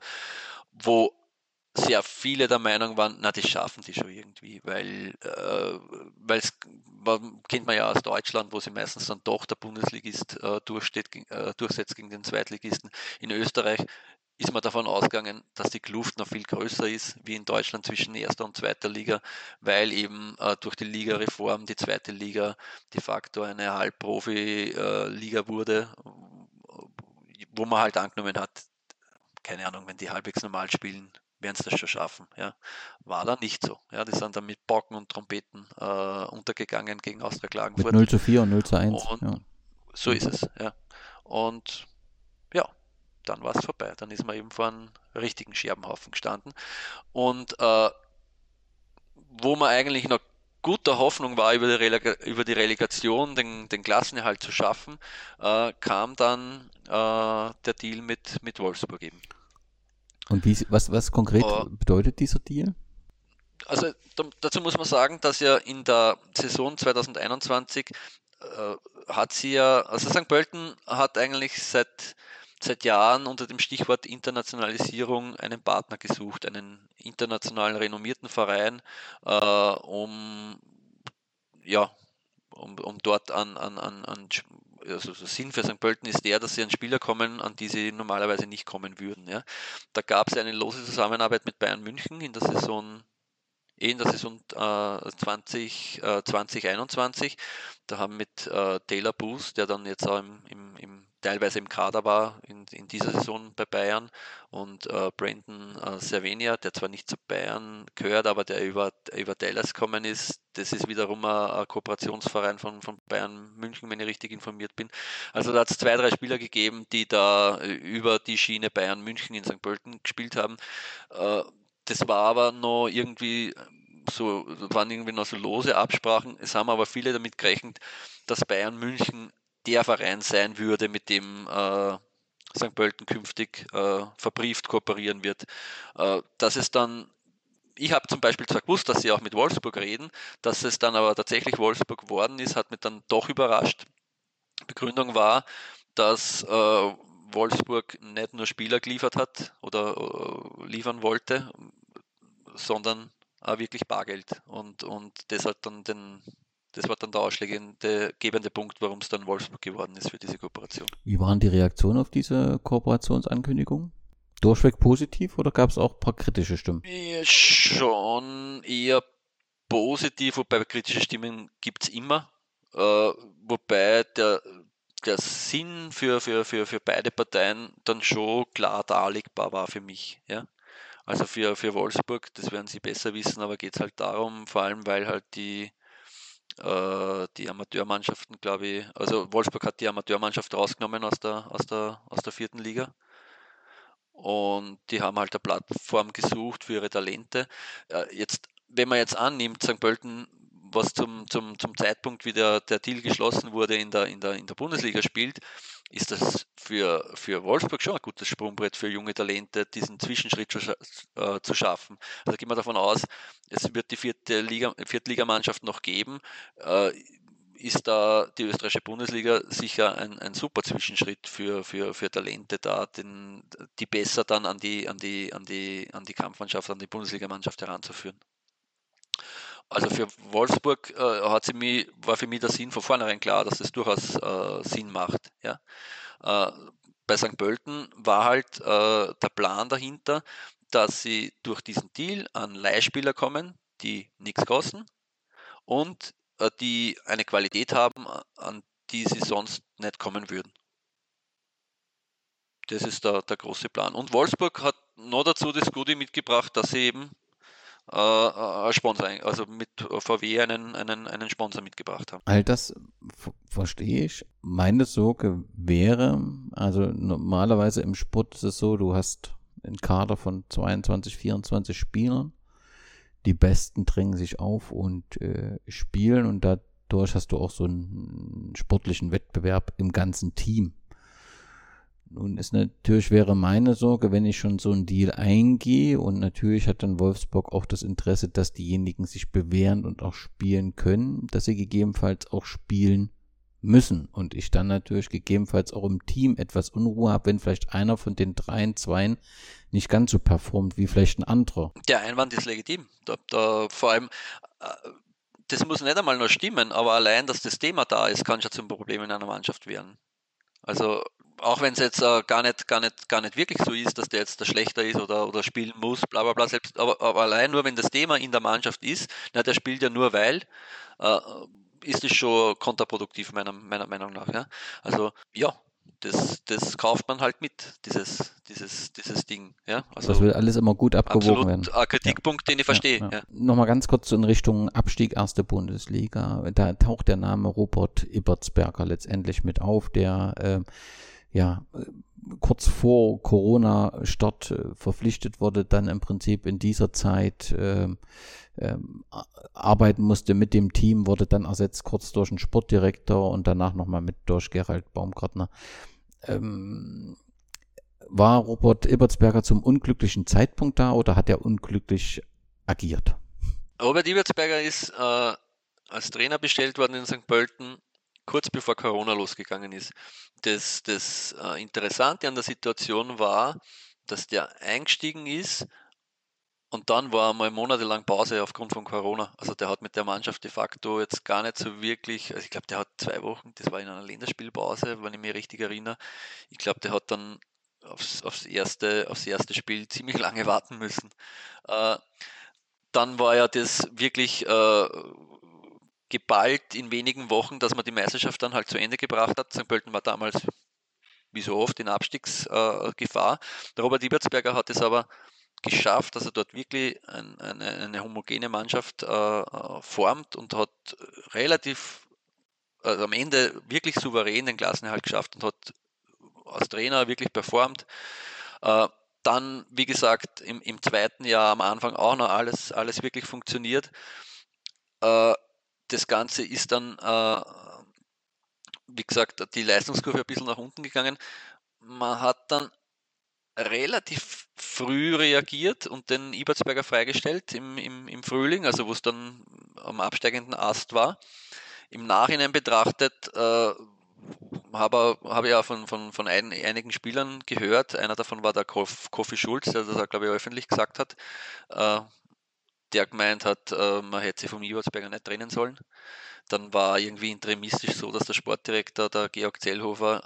wo sehr viele der Meinung waren, na, das schaffen die schon irgendwie, weil äh, es kennt man ja aus Deutschland, wo sie meistens dann doch der Bundesligist äh, äh, durchsetzt gegen den Zweitligisten. In Österreich ist man davon ausgegangen, dass die Kluft noch viel größer ist wie in Deutschland zwischen erster und zweiter Liga, weil eben äh, durch die Ligareform die zweite Liga de facto eine Halbprofi-Liga äh, wurde, wo man halt angenommen hat, keine Ahnung, wenn die halbwegs normal spielen, werden sie das schon schaffen. Ja. War dann nicht so. Ja, die sind dann mit Bocken und Trompeten äh, untergegangen gegen Austria Klagenfurt. Mit 0 zu 4 und 0 zu 1. Und ja. So ist es. Ja. Und ja, dann war es vorbei. Dann ist man eben vor einem richtigen Scherbenhaufen gestanden. Und äh, wo man eigentlich noch guter Hoffnung war, über die, Relega über die Relegation den, den Klassenerhalt zu schaffen, äh, kam dann äh, der Deal mit, mit Wolfsburg eben. Und wie, was, was konkret uh, bedeutet dieser Deal? Also dazu muss man sagen, dass ja in der Saison 2021 äh, hat sie ja, also St. Pölten hat eigentlich seit, seit Jahren unter dem Stichwort Internationalisierung einen Partner gesucht, einen international renommierten Verein, äh, um ja, um, um dort an, an, an, an also der Sinn für St. Pölten ist der, dass sie an Spieler kommen, an die sie normalerweise nicht kommen würden. Ja. Da gab es eine lose Zusammenarbeit mit Bayern München in der Saison eh in der Saison äh, 20, äh, 2021. Da haben mit äh, Taylor Booth, der dann jetzt auch im, im, im teilweise im Kader war in, in dieser Saison bei Bayern und äh, Brandon äh, Cervenia, der zwar nicht zu Bayern gehört, aber der über, über Dallas gekommen ist. Das ist wiederum ein, ein Kooperationsverein von, von Bayern München, wenn ich richtig informiert bin. Also da hat es zwei, drei Spieler gegeben, die da äh, über die Schiene Bayern München in St. Pölten gespielt haben. Äh, das war aber noch irgendwie so, waren irgendwie noch so lose Absprachen. Es haben aber viele damit gerechnet, dass Bayern München der Verein sein würde, mit dem äh, St. Pölten künftig äh, verbrieft kooperieren wird. Äh, dass es dann, ich habe zum Beispiel zwar gewusst, dass sie auch mit Wolfsburg reden, dass es dann aber tatsächlich Wolfsburg geworden ist, hat mich dann doch überrascht. Begründung war, dass äh, Wolfsburg nicht nur Spieler geliefert hat oder äh, liefern wollte, sondern auch wirklich Bargeld. Und, und das hat dann den, das war dann der ausschlaggebende gebende Punkt, warum es dann Wolfsburg geworden ist für diese Kooperation. Wie waren die Reaktionen auf diese Kooperationsankündigung? Durchweg positiv oder gab es auch ein paar kritische Stimmen? Schon eher positiv, wobei kritische Stimmen gibt es immer. Äh, wobei der, der Sinn für, für, für, für beide Parteien dann schon klar darlegbar war für mich. Ja? Also für, für Wolfsburg, das werden sie besser wissen, aber geht es halt darum, vor allem weil halt die, die Amateurmannschaften, glaube ich, also Wolfsburg hat die Amateurmannschaft rausgenommen aus der, aus der, aus der vierten Liga. Und die haben halt eine Plattform gesucht für ihre Talente. Äh, jetzt, wenn man jetzt annimmt, St. Pölten was zum, zum, zum Zeitpunkt, wie der, der Deal geschlossen wurde, in der, in, der, in der Bundesliga spielt, ist das für, für Wolfsburg schon ein gutes Sprungbrett für junge Talente, diesen Zwischenschritt zu, äh, zu schaffen. Also gehen wir davon aus, es wird die vierte Liga, Viertligamannschaft noch geben. Äh, ist da die österreichische Bundesliga sicher ein, ein super Zwischenschritt für, für, für Talente da, den, die besser dann an die, an die, an die, an die Kampfmannschaft, an die Bundesligamannschaft heranzuführen. Also für Wolfsburg äh, hat sie mich, war für mich der Sinn von vornherein klar, dass es durchaus äh, Sinn macht. Ja. Äh, bei St. Pölten war halt äh, der Plan dahinter, dass sie durch diesen Deal an Leihspieler kommen, die nichts kosten und äh, die eine Qualität haben, an die sie sonst nicht kommen würden. Das ist der, der große Plan. Und Wolfsburg hat noch dazu das Gute mitgebracht, dass sie eben äh, äh Sponsor, also mit VW einen, einen, einen Sponsor mitgebracht haben. All das verstehe ich. Meine Sorge wäre, also normalerweise im Sport ist es so, du hast einen Kader von 22, 24 Spielern. Die Besten drängen sich auf und äh, spielen und dadurch hast du auch so einen sportlichen Wettbewerb im ganzen Team. Nun ist natürlich wäre meine Sorge, wenn ich schon so einen Deal eingehe und natürlich hat dann Wolfsburg auch das Interesse, dass diejenigen sich bewähren und auch spielen können, dass sie gegebenenfalls auch spielen müssen und ich dann natürlich gegebenenfalls auch im Team etwas Unruhe habe, wenn vielleicht einer von den dreien, zweien nicht ganz so performt wie vielleicht ein anderer. Der Einwand ist legitim. Da, da, vor allem, äh, das muss nicht einmal nur stimmen, aber allein, dass das Thema da ist, kann schon zum Problem in einer Mannschaft werden. Also auch wenn es jetzt äh, gar, nicht, gar, nicht, gar nicht wirklich so ist, dass der jetzt der schlechter ist oder, oder spielen muss, bla bla bla, selbst, aber, aber allein nur wenn das Thema in der Mannschaft ist, na, der spielt ja nur weil, äh, ist es schon kontraproduktiv meiner, meiner Meinung nach. Ja? Also ja, das, das kauft man halt mit, dieses, dieses, dieses Ding. Ja? Also das will alles immer gut abgewogen werden. Ein Kritikpunkt, ja. den ich verstehe. Ja, ja. Nochmal ganz kurz in Richtung Abstieg erste Bundesliga. Da taucht der Name Robert Ibertsberger letztendlich mit auf, der äh, ja, kurz vor Corona-Start äh, verpflichtet wurde, dann im Prinzip in dieser Zeit äh, äh, arbeiten musste mit dem Team, wurde dann ersetzt kurz durch einen Sportdirektor und danach nochmal mit durch Gerald Baumgartner. Ähm, war Robert Ebertsberger zum unglücklichen Zeitpunkt da oder hat er unglücklich agiert? Robert Ebertsberger ist äh, als Trainer bestellt worden in St. Pölten kurz bevor Corona losgegangen ist. Das, das äh, Interessante an der Situation war, dass der eingestiegen ist und dann war mal monatelang Pause aufgrund von Corona. Also der hat mit der Mannschaft de facto jetzt gar nicht so wirklich, also ich glaube, der hat zwei Wochen, das war in einer Länderspielpause, wenn ich mich richtig erinnere. Ich glaube, der hat dann aufs, aufs, erste, aufs erste Spiel ziemlich lange warten müssen. Äh, dann war ja das wirklich äh, geballt in wenigen Wochen, dass man die Meisterschaft dann halt zu Ende gebracht hat. St. Pölten war damals, wie so oft, in Abstiegsgefahr. Äh, Robert Ibertsberger hat es aber geschafft, dass er dort wirklich ein, eine, eine, homogene Mannschaft äh, formt und hat relativ, also am Ende wirklich souverän den Klassenerhalt geschafft und hat als Trainer wirklich performt. Äh, dann, wie gesagt, im, im, zweiten Jahr am Anfang auch noch alles, alles wirklich funktioniert. Äh, das Ganze ist dann, äh, wie gesagt, die Leistungskurve ein bisschen nach unten gegangen. Man hat dann relativ früh reagiert und den Ibertsberger freigestellt im, im, im Frühling, also wo es dann am absteigenden Ast war. Im Nachhinein betrachtet äh, habe, habe ja von, von, von ein, einigen Spielern gehört. Einer davon war der Kofi Schulz, der das, glaube ich, öffentlich gesagt hat. Äh, der gemeint hat, äh, man hätte sie vom Ibertsberger nicht trennen sollen. Dann war irgendwie interimistisch so, dass der Sportdirektor, der Georg Zellhofer,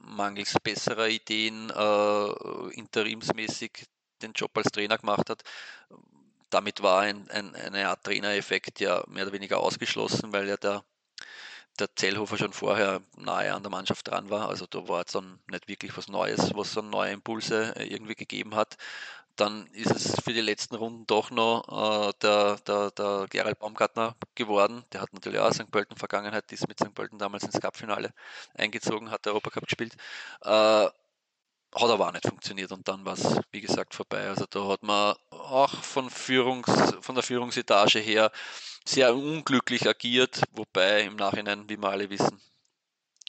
mangels besserer Ideen äh, interimsmäßig den Job als Trainer gemacht hat. Damit war ein, ein, eine Art Trainereffekt ja mehr oder weniger ausgeschlossen, weil ja der, der Zellhofer schon vorher nahe an der Mannschaft dran war. Also da war jetzt dann nicht wirklich was Neues, was so neue Impulse irgendwie gegeben hat dann ist es für die letzten Runden doch noch äh, der, der, der Gerald Baumgartner geworden. Der hat natürlich auch St. Pölten Vergangenheit, ist mit St. Pölten damals ins Cup-Finale eingezogen, hat der Europacup gespielt. Äh, hat aber auch nicht funktioniert und dann war es, wie gesagt, vorbei. Also da hat man auch von, Führungs, von der Führungsetage her sehr unglücklich agiert, wobei im Nachhinein, wie wir alle wissen,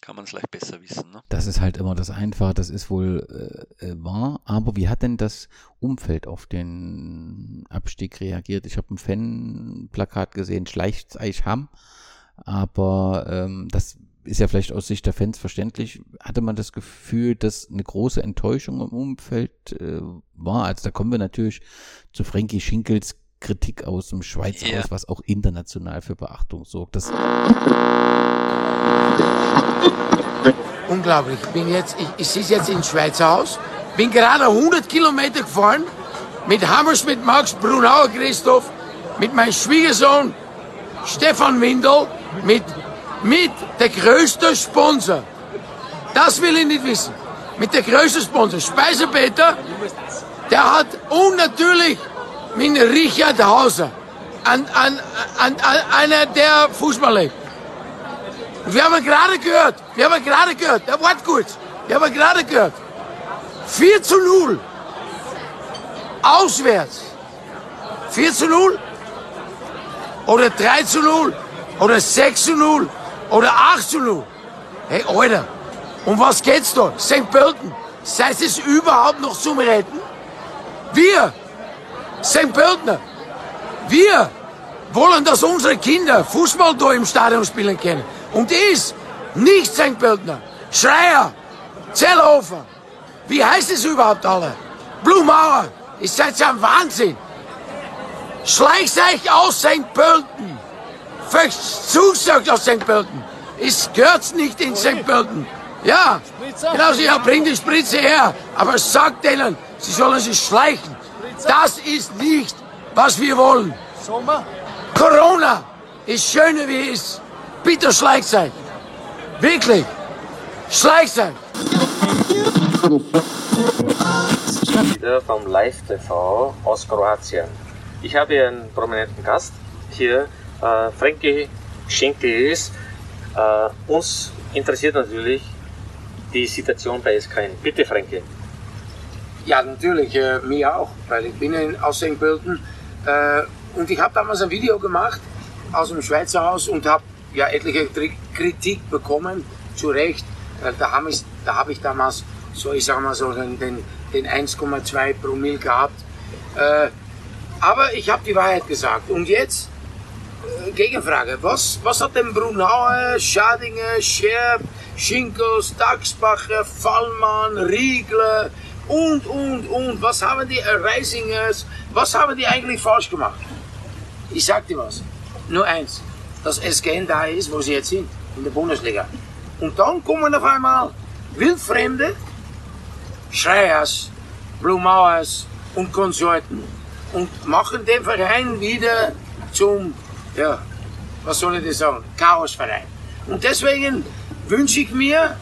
kann man es leicht besser wissen. Ne? Das ist halt immer das Einfache, das ist wohl äh, äh, wahr. Aber wie hat denn das Umfeld auf den Abstieg reagiert? Ich habe ein Fanplakat gesehen, schleicht Eichham, aber ähm, das ist ja vielleicht aus Sicht der Fans verständlich. Hatte man das Gefühl, dass eine große Enttäuschung im Umfeld äh, war? Also da kommen wir natürlich zu Frankie Schinkels Kritik aus dem Schweiz yeah. aus, was auch international für Beachtung sorgt. Das Unglaublich. Ich bin jetzt, ich, ich sitze jetzt in Schweizer Haus, bin gerade 100 Kilometer gefahren mit Hammersmith Max, Brunauer Christoph, mit meinem Schwiegersohn Stefan Windel, mit, mit der größte Sponsor. Das will ich nicht wissen. Mit der größte Sponsor, Speisepeter, der hat und natürlich mit Richard Hauser, an, an, an, einer der Fußball lebt. Wir haben gerade gehört, wir haben gerade gehört, der Wort gut, wir haben gerade gehört. 4 zu 0. Auswärts. 4 zu 0. Oder 3 zu 0. Oder 6 zu 0. Oder 8 zu 0. Hey, Alter, um was geht's da? St. Pölten, seid es überhaupt noch zum Retten? Wir, St. Pöltener, wir wollen, dass unsere Kinder Fußball da im Stadion spielen können. Und ist nicht St. Pöltener, Schreier, Zellhofer. Wie heißt es überhaupt alle? Blumauer. Ist seid ein Wahnsinn. Schleicht euch aus St. Pölten. Zusagt aus St. Pölten. Es gehört nicht in St. Pölten. Ja, genau, ja, bring die Spritze her. Aber sagt denen, sie sollen sich schleichen. Das ist nicht, was wir wollen. Corona ist schöner wie es ist. Bitte schleich sein. Wirklich. Schleich sein. Wieder vom Live TV aus Kroatien. Ich habe hier einen prominenten Gast hier, äh, Frankie Schenkelis. Äh, uns interessiert natürlich die Situation bei SKN. Bitte, Frankie. Ja, natürlich, äh, mir auch, weil ich bin in, aus St. Pölten äh, und ich habe damals ein Video gemacht aus dem Schweizer Haus und habe ja etliche Kritik bekommen, zu Recht, weil da habe ich, da hab ich damals so, ich sag mal so, den, den, den 1,2 Promille gehabt. Äh, aber ich habe die Wahrheit gesagt. Und jetzt, äh, Gegenfrage, was, was hat denn Brunauer, Schadinger, Scherb, Schinkels, Dachsbacher, Fallmann, Riegler und, und, und, was haben die Reisingers, was haben die eigentlich falsch gemacht? Ich sag dir was, nur eins, dass SGN da ist, wo sie jetzt sind, in der Bundesliga. Und dann kommen auf einmal Wildfremde, Schreiers, Blumauers und Konsorten und machen den Verein wieder zum, ja, was soll ich das sagen, Chaosverein. Und deswegen wünsche ich mir,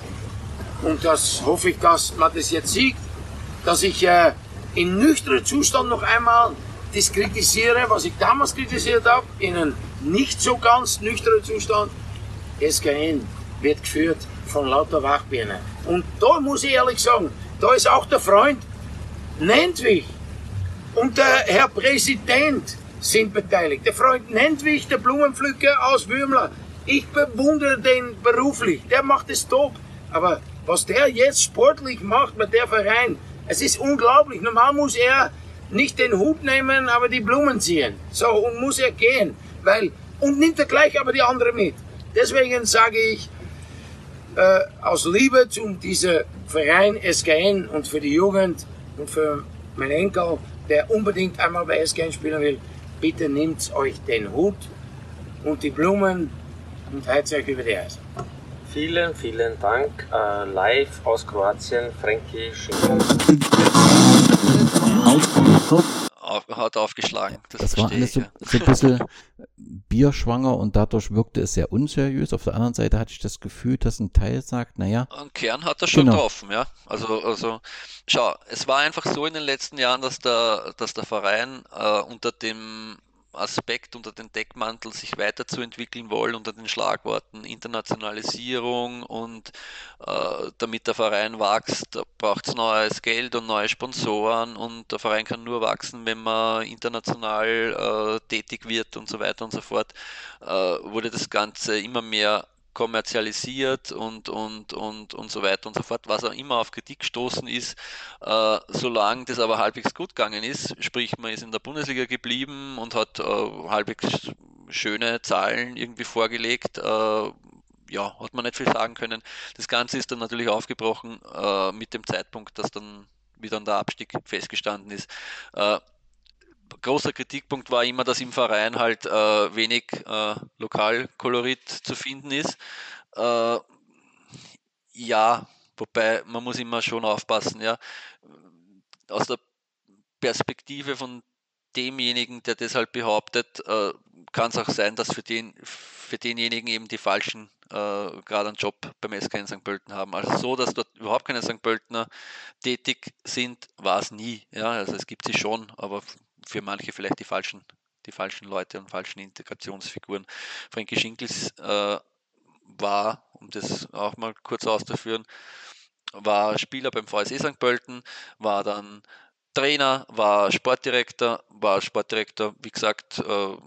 und das hoffe ich, dass man das jetzt sieht, dass ich äh, in nüchternen Zustand noch einmal das kritisiere, was ich damals kritisiert habe, in einem nicht so ganz nüchternen Zustand. SKN wird geführt von lauter Wachbirnen. Und da muss ich ehrlich sagen, da ist auch der Freund Nentwich und der Herr Präsident sind beteiligt. Der Freund Nentwich, der Blumenpflücker aus Würmler. Ich bewundere den beruflich, der macht es top. Aber was der jetzt sportlich macht mit der Verein, es ist unglaublich. Normal muss er nicht den Hut nehmen, aber die Blumen ziehen. So, und muss er gehen. Weil, und nimmt er gleich aber die andere mit. Deswegen sage ich, äh, aus Liebe zu diesem Verein SKN und für die Jugend und für meinen Enkel, der unbedingt einmal bei SKN spielen will, bitte nehmt euch den Hut und die Blumen und heizt euch über die Eise. Vielen, vielen Dank. Äh, live aus Kroatien, Frankie Schinkel. hat aufgeschlagen. Das, das war alles so, so, ein bisschen bierschwanger und dadurch wirkte es sehr unseriös. Auf der anderen Seite hatte ich das Gefühl, dass ein Teil sagt, naja. Ein Kern hat er schon genau. getroffen, ja. Also, also, schau, es war einfach so in den letzten Jahren, dass der, dass der Verein äh, unter dem Aspekt unter den Deckmantel sich weiterzuentwickeln wollen, unter den Schlagworten Internationalisierung und äh, damit der Verein wächst, braucht es neues Geld und neue Sponsoren und der Verein kann nur wachsen, wenn man international äh, tätig wird und so weiter und so fort, äh, wurde das Ganze immer mehr kommerzialisiert und, und, und, und so weiter und so fort, was auch immer auf Kritik gestoßen ist, äh, solange das aber halbwegs gut gegangen ist, sprich man ist in der Bundesliga geblieben und hat äh, halbwegs schöne Zahlen irgendwie vorgelegt, äh, ja, hat man nicht viel sagen können. Das Ganze ist dann natürlich aufgebrochen äh, mit dem Zeitpunkt, dass dann wieder der Abstieg festgestanden ist. Äh, großer Kritikpunkt war immer, dass im Verein halt äh, wenig äh, Lokalkolorit zu finden ist. Äh, ja, wobei man muss immer schon aufpassen, ja. Aus der Perspektive von demjenigen, der das halt behauptet, äh, kann es auch sein, dass für, den, für denjenigen eben die Falschen äh, gerade einen Job beim SK in St. Pölten haben. Also so, dass dort überhaupt keine St. Pöltener tätig sind, war es nie. Ja, also es gibt sie schon, aber für manche vielleicht die falschen, die falschen Leute und falschen Integrationsfiguren. Frankie Schinkels äh, war, um das auch mal kurz auszuführen, war Spieler beim VSE St. Pölten, war dann Trainer, war Sportdirektor, war Sportdirektor, wie gesagt, äh,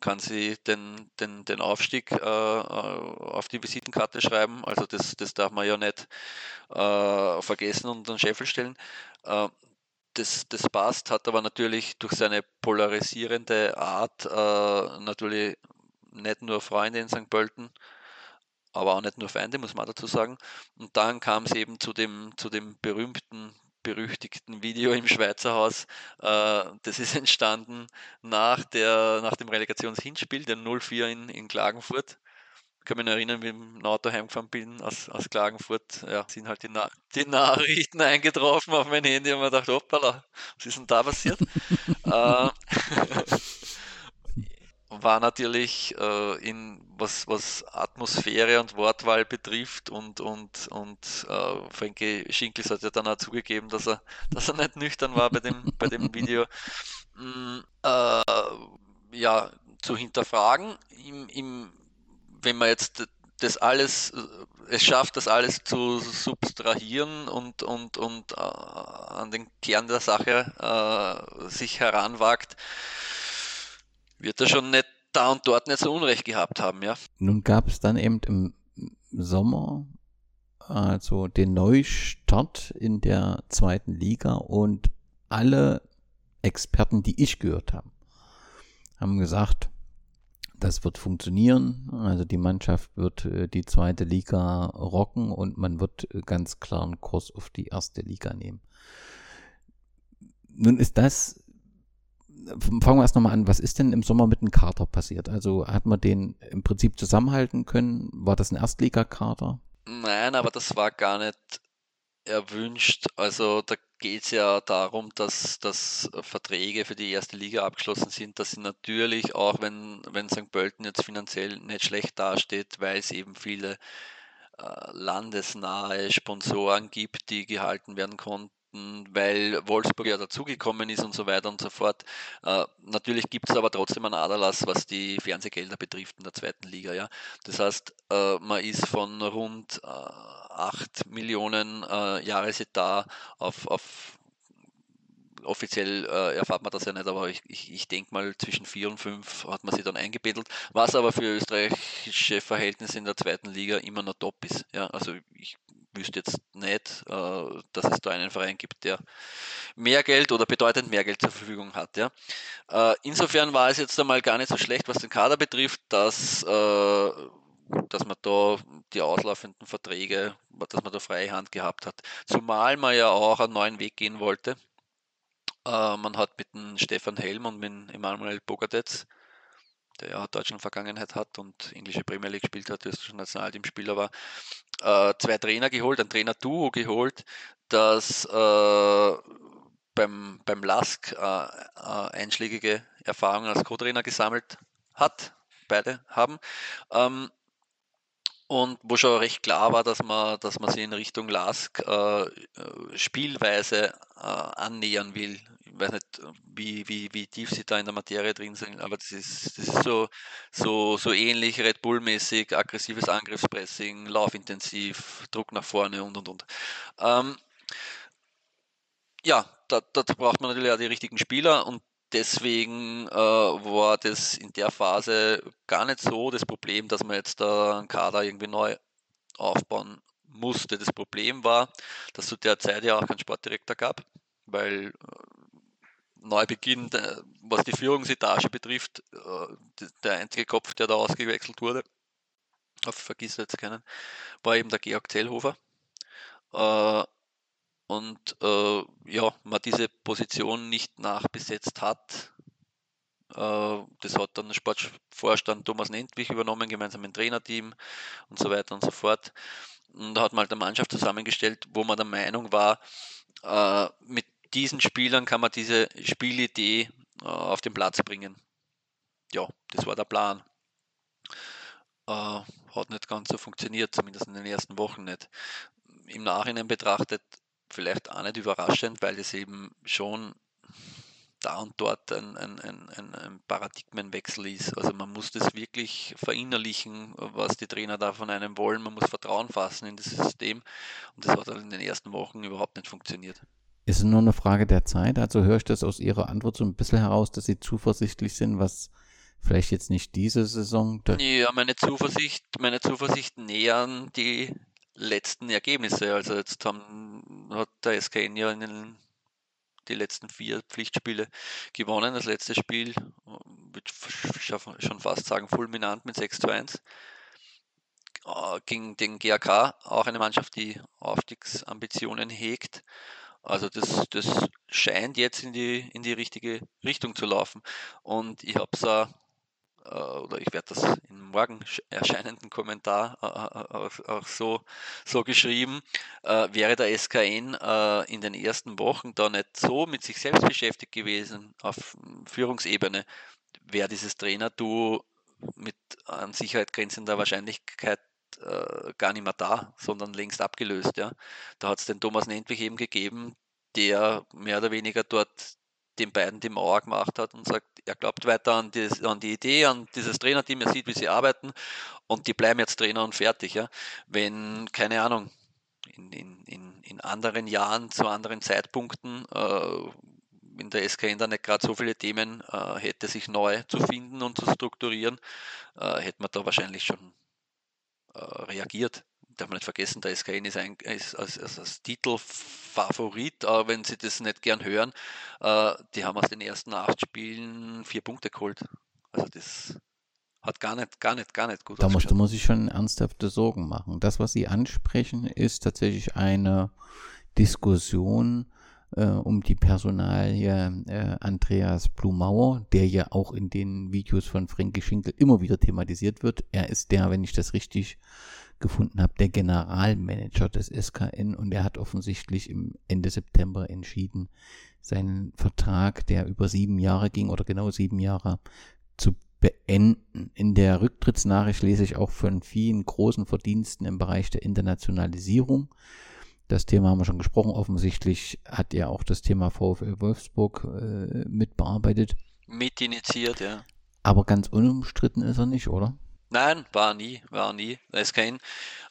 kann sie den, den, den Aufstieg äh, auf die Visitenkarte schreiben. Also das, das darf man ja nicht äh, vergessen und an Scheffel stellen. Äh, das, das passt, hat aber natürlich durch seine polarisierende Art äh, natürlich nicht nur Freunde in St. Pölten, aber auch nicht nur Feinde, muss man dazu sagen. Und dann kam es eben zu dem, zu dem berühmten, berüchtigten Video im Schweizer Haus. Äh, das ist entstanden nach, der, nach dem Relegationshinspiel, den 0-4 in, in Klagenfurt kann mich erinnern, wie ich im Auto heimgefahren bin aus, aus Klagenfurt, ja, sind halt die, Na die Nachrichten eingetroffen auf mein Handy und man dachte, hoppala, was ist denn da passiert? äh, war natürlich äh, in was, was Atmosphäre und Wortwahl betrifft und, und, und äh, Frankie Schinkels hat ja dann auch zugegeben, dass er, dass er nicht nüchtern war bei dem, bei dem Video. Mm, äh, ja, zu hinterfragen. Im, im wenn man jetzt das alles, äh, es schafft, das alles zu substrahieren und, und, und äh, an den Kern der Sache äh, sich heranwagt, wird er schon nicht da und dort nicht so Unrecht gehabt haben, ja. Nun gab es dann eben im Sommer also den Neustart in der zweiten Liga und alle Experten, die ich gehört habe, haben gesagt, das wird funktionieren. Also die Mannschaft wird äh, die zweite Liga rocken und man wird äh, ganz klar einen Kurs auf die erste Liga nehmen. Nun ist das, fangen wir erst nochmal an, was ist denn im Sommer mit dem Kater passiert? Also hat man den im Prinzip zusammenhalten können? War das ein Erstligakater? Nein, aber das war gar nicht erwünscht. Also da geht es ja darum, dass, dass Verträge für die erste Liga abgeschlossen sind, dass sie natürlich auch, wenn, wenn St. Pölten jetzt finanziell nicht schlecht dasteht, weil es eben viele äh, landesnahe Sponsoren gibt, die gehalten werden konnten, weil Wolfsburg ja dazugekommen ist und so weiter und so fort. Äh, natürlich gibt es aber trotzdem einen Aderlass, was die Fernsehgelder betrifft in der zweiten Liga. Ja. Das heißt, äh, man ist von rund äh, 8 Millionen äh, Jahresetat auf, auf offiziell äh, erfahrt man das ja nicht, aber ich, ich, ich denke mal zwischen 4 und 5 hat man sie dann eingebettet, was aber für österreichische Verhältnisse in der zweiten Liga immer noch top ist. Ja, also ich wüsste jetzt nicht, äh, dass es da einen Verein gibt, der mehr Geld oder bedeutend mehr Geld zur Verfügung hat. Ja. Äh, insofern war es jetzt einmal gar nicht so schlecht, was den Kader betrifft, dass, äh, dass man da die auslaufenden Verträge, dass man da freie Hand gehabt hat. Zumal man ja auch einen neuen Weg gehen wollte. man hat mit dem Stefan Helm und mit Emanuel Bogadetz der ja Deutschland-Vergangenheit hat und englische Premier League gespielt hat, österreichischer Nationalteamspieler war, äh, zwei Trainer geholt, ein Trainer-Duo geholt, das äh, beim, beim LASK äh, äh, einschlägige Erfahrungen als Co-Trainer gesammelt hat, beide haben. Ähm, und wo schon recht klar war, dass man, dass man sich in Richtung LASK äh, Spielweise äh, annähern will. Ich weiß nicht, wie, wie, wie tief sie da in der Materie drin sind, aber das ist, das ist so, so, so ähnlich Red Bull-mäßig, aggressives Angriffspressing, laufintensiv, Druck nach vorne und und und. Ähm, ja, da, da braucht man natürlich auch die richtigen Spieler und deswegen äh, war das in der Phase gar nicht so das Problem, dass man jetzt da einen Kader irgendwie neu aufbauen musste. Das Problem war, dass zu der Zeit ja auch keinen Sportdirektor gab, weil äh, Neubeginn, was die Führungsetage betrifft, äh, der einzige Kopf, der da ausgewechselt wurde, auf vergiss jetzt keinen, war eben der Georg Zellhofer. Äh, und äh, ja, man diese Position nicht nachbesetzt hat. Äh, das hat dann der Sportvorstand Thomas Nentwich übernommen, gemeinsam mit dem Trainerteam und so weiter und so fort. Und da hat man halt eine Mannschaft zusammengestellt, wo man der Meinung war, äh, mit diesen Spielern kann man diese Spielidee äh, auf den Platz bringen. Ja, das war der Plan. Äh, hat nicht ganz so funktioniert, zumindest in den ersten Wochen nicht. Im Nachhinein betrachtet vielleicht auch nicht überraschend, weil es eben schon da und dort ein, ein, ein, ein, Paradigmenwechsel ist. Also man muss das wirklich verinnerlichen, was die Trainer da von einem wollen. Man muss Vertrauen fassen in das System. Und das hat halt in den ersten Wochen überhaupt nicht funktioniert. Ist es nur eine Frage der Zeit? Also höre ich das aus Ihrer Antwort so ein bisschen heraus, dass Sie zuversichtlich sind, was vielleicht jetzt nicht diese Saison. Ja, meine Zuversicht, meine Zuversicht nähern die letzten Ergebnisse. Also jetzt haben, hat der SKN ja in den, die letzten vier Pflichtspiele gewonnen. Das letzte Spiel, würde schon fast sagen, fulminant mit 6 zu 1 äh, gegen den GAK, auch eine Mannschaft, die Aufstiegsambitionen hegt. Also das, das scheint jetzt in die, in die richtige Richtung zu laufen. Und ich habe es äh, oder ich werde das im morgen erscheinenden Kommentar äh, äh, auch, auch, so, so geschrieben, wäre der SKN in den ersten Wochen da nicht so mit sich selbst beschäftigt gewesen auf Führungsebene, wäre dieses Trainer-Duo mit an Sicherheit grenzender Wahrscheinlichkeit gar nicht mehr da, sondern längst abgelöst. Ja. Da hat es den Thomas Nentwich eben gegeben, der mehr oder weniger dort den beiden die Mauer gemacht hat und sagt, er glaubt weiter an die, an die Idee, an dieses Trainerteam, er sieht, wie sie arbeiten und die bleiben jetzt Trainer und fertig. Ja. Wenn, keine Ahnung, in, in, in, anderen Jahren, zu anderen Zeitpunkten, äh, in der SKN da nicht gerade so viele Themen äh, hätte, sich neu zu finden und zu strukturieren, äh, hätte man da wahrscheinlich schon äh, reagiert darf man nicht vergessen, der SKN ist, ein, ist als, als, als Titelfavorit, aber wenn Sie das nicht gern hören, äh, die haben aus den ersten acht Spielen vier Punkte geholt. Also das hat gar nicht, gar nicht, gar nicht gut Da musste man sich schon ernsthafte Sorgen machen. Das, was Sie ansprechen, ist tatsächlich eine Diskussion äh, um die Personalie äh, Andreas Blumauer, der ja auch in den Videos von Frankie Schinkel immer wieder thematisiert wird. Er ist der, wenn ich das richtig gefunden habe, der Generalmanager des SKN und er hat offensichtlich im Ende September entschieden, seinen Vertrag, der über sieben Jahre ging oder genau sieben Jahre, zu beenden. In der Rücktrittsnachricht lese ich auch von vielen großen Verdiensten im Bereich der Internationalisierung. Das Thema haben wir schon gesprochen. Offensichtlich hat er auch das Thema VfL Wolfsburg äh, mitbearbeitet. Mitinitiiert, ja. Aber ganz unumstritten ist er nicht, oder? Nein, war nie, war nie. SKN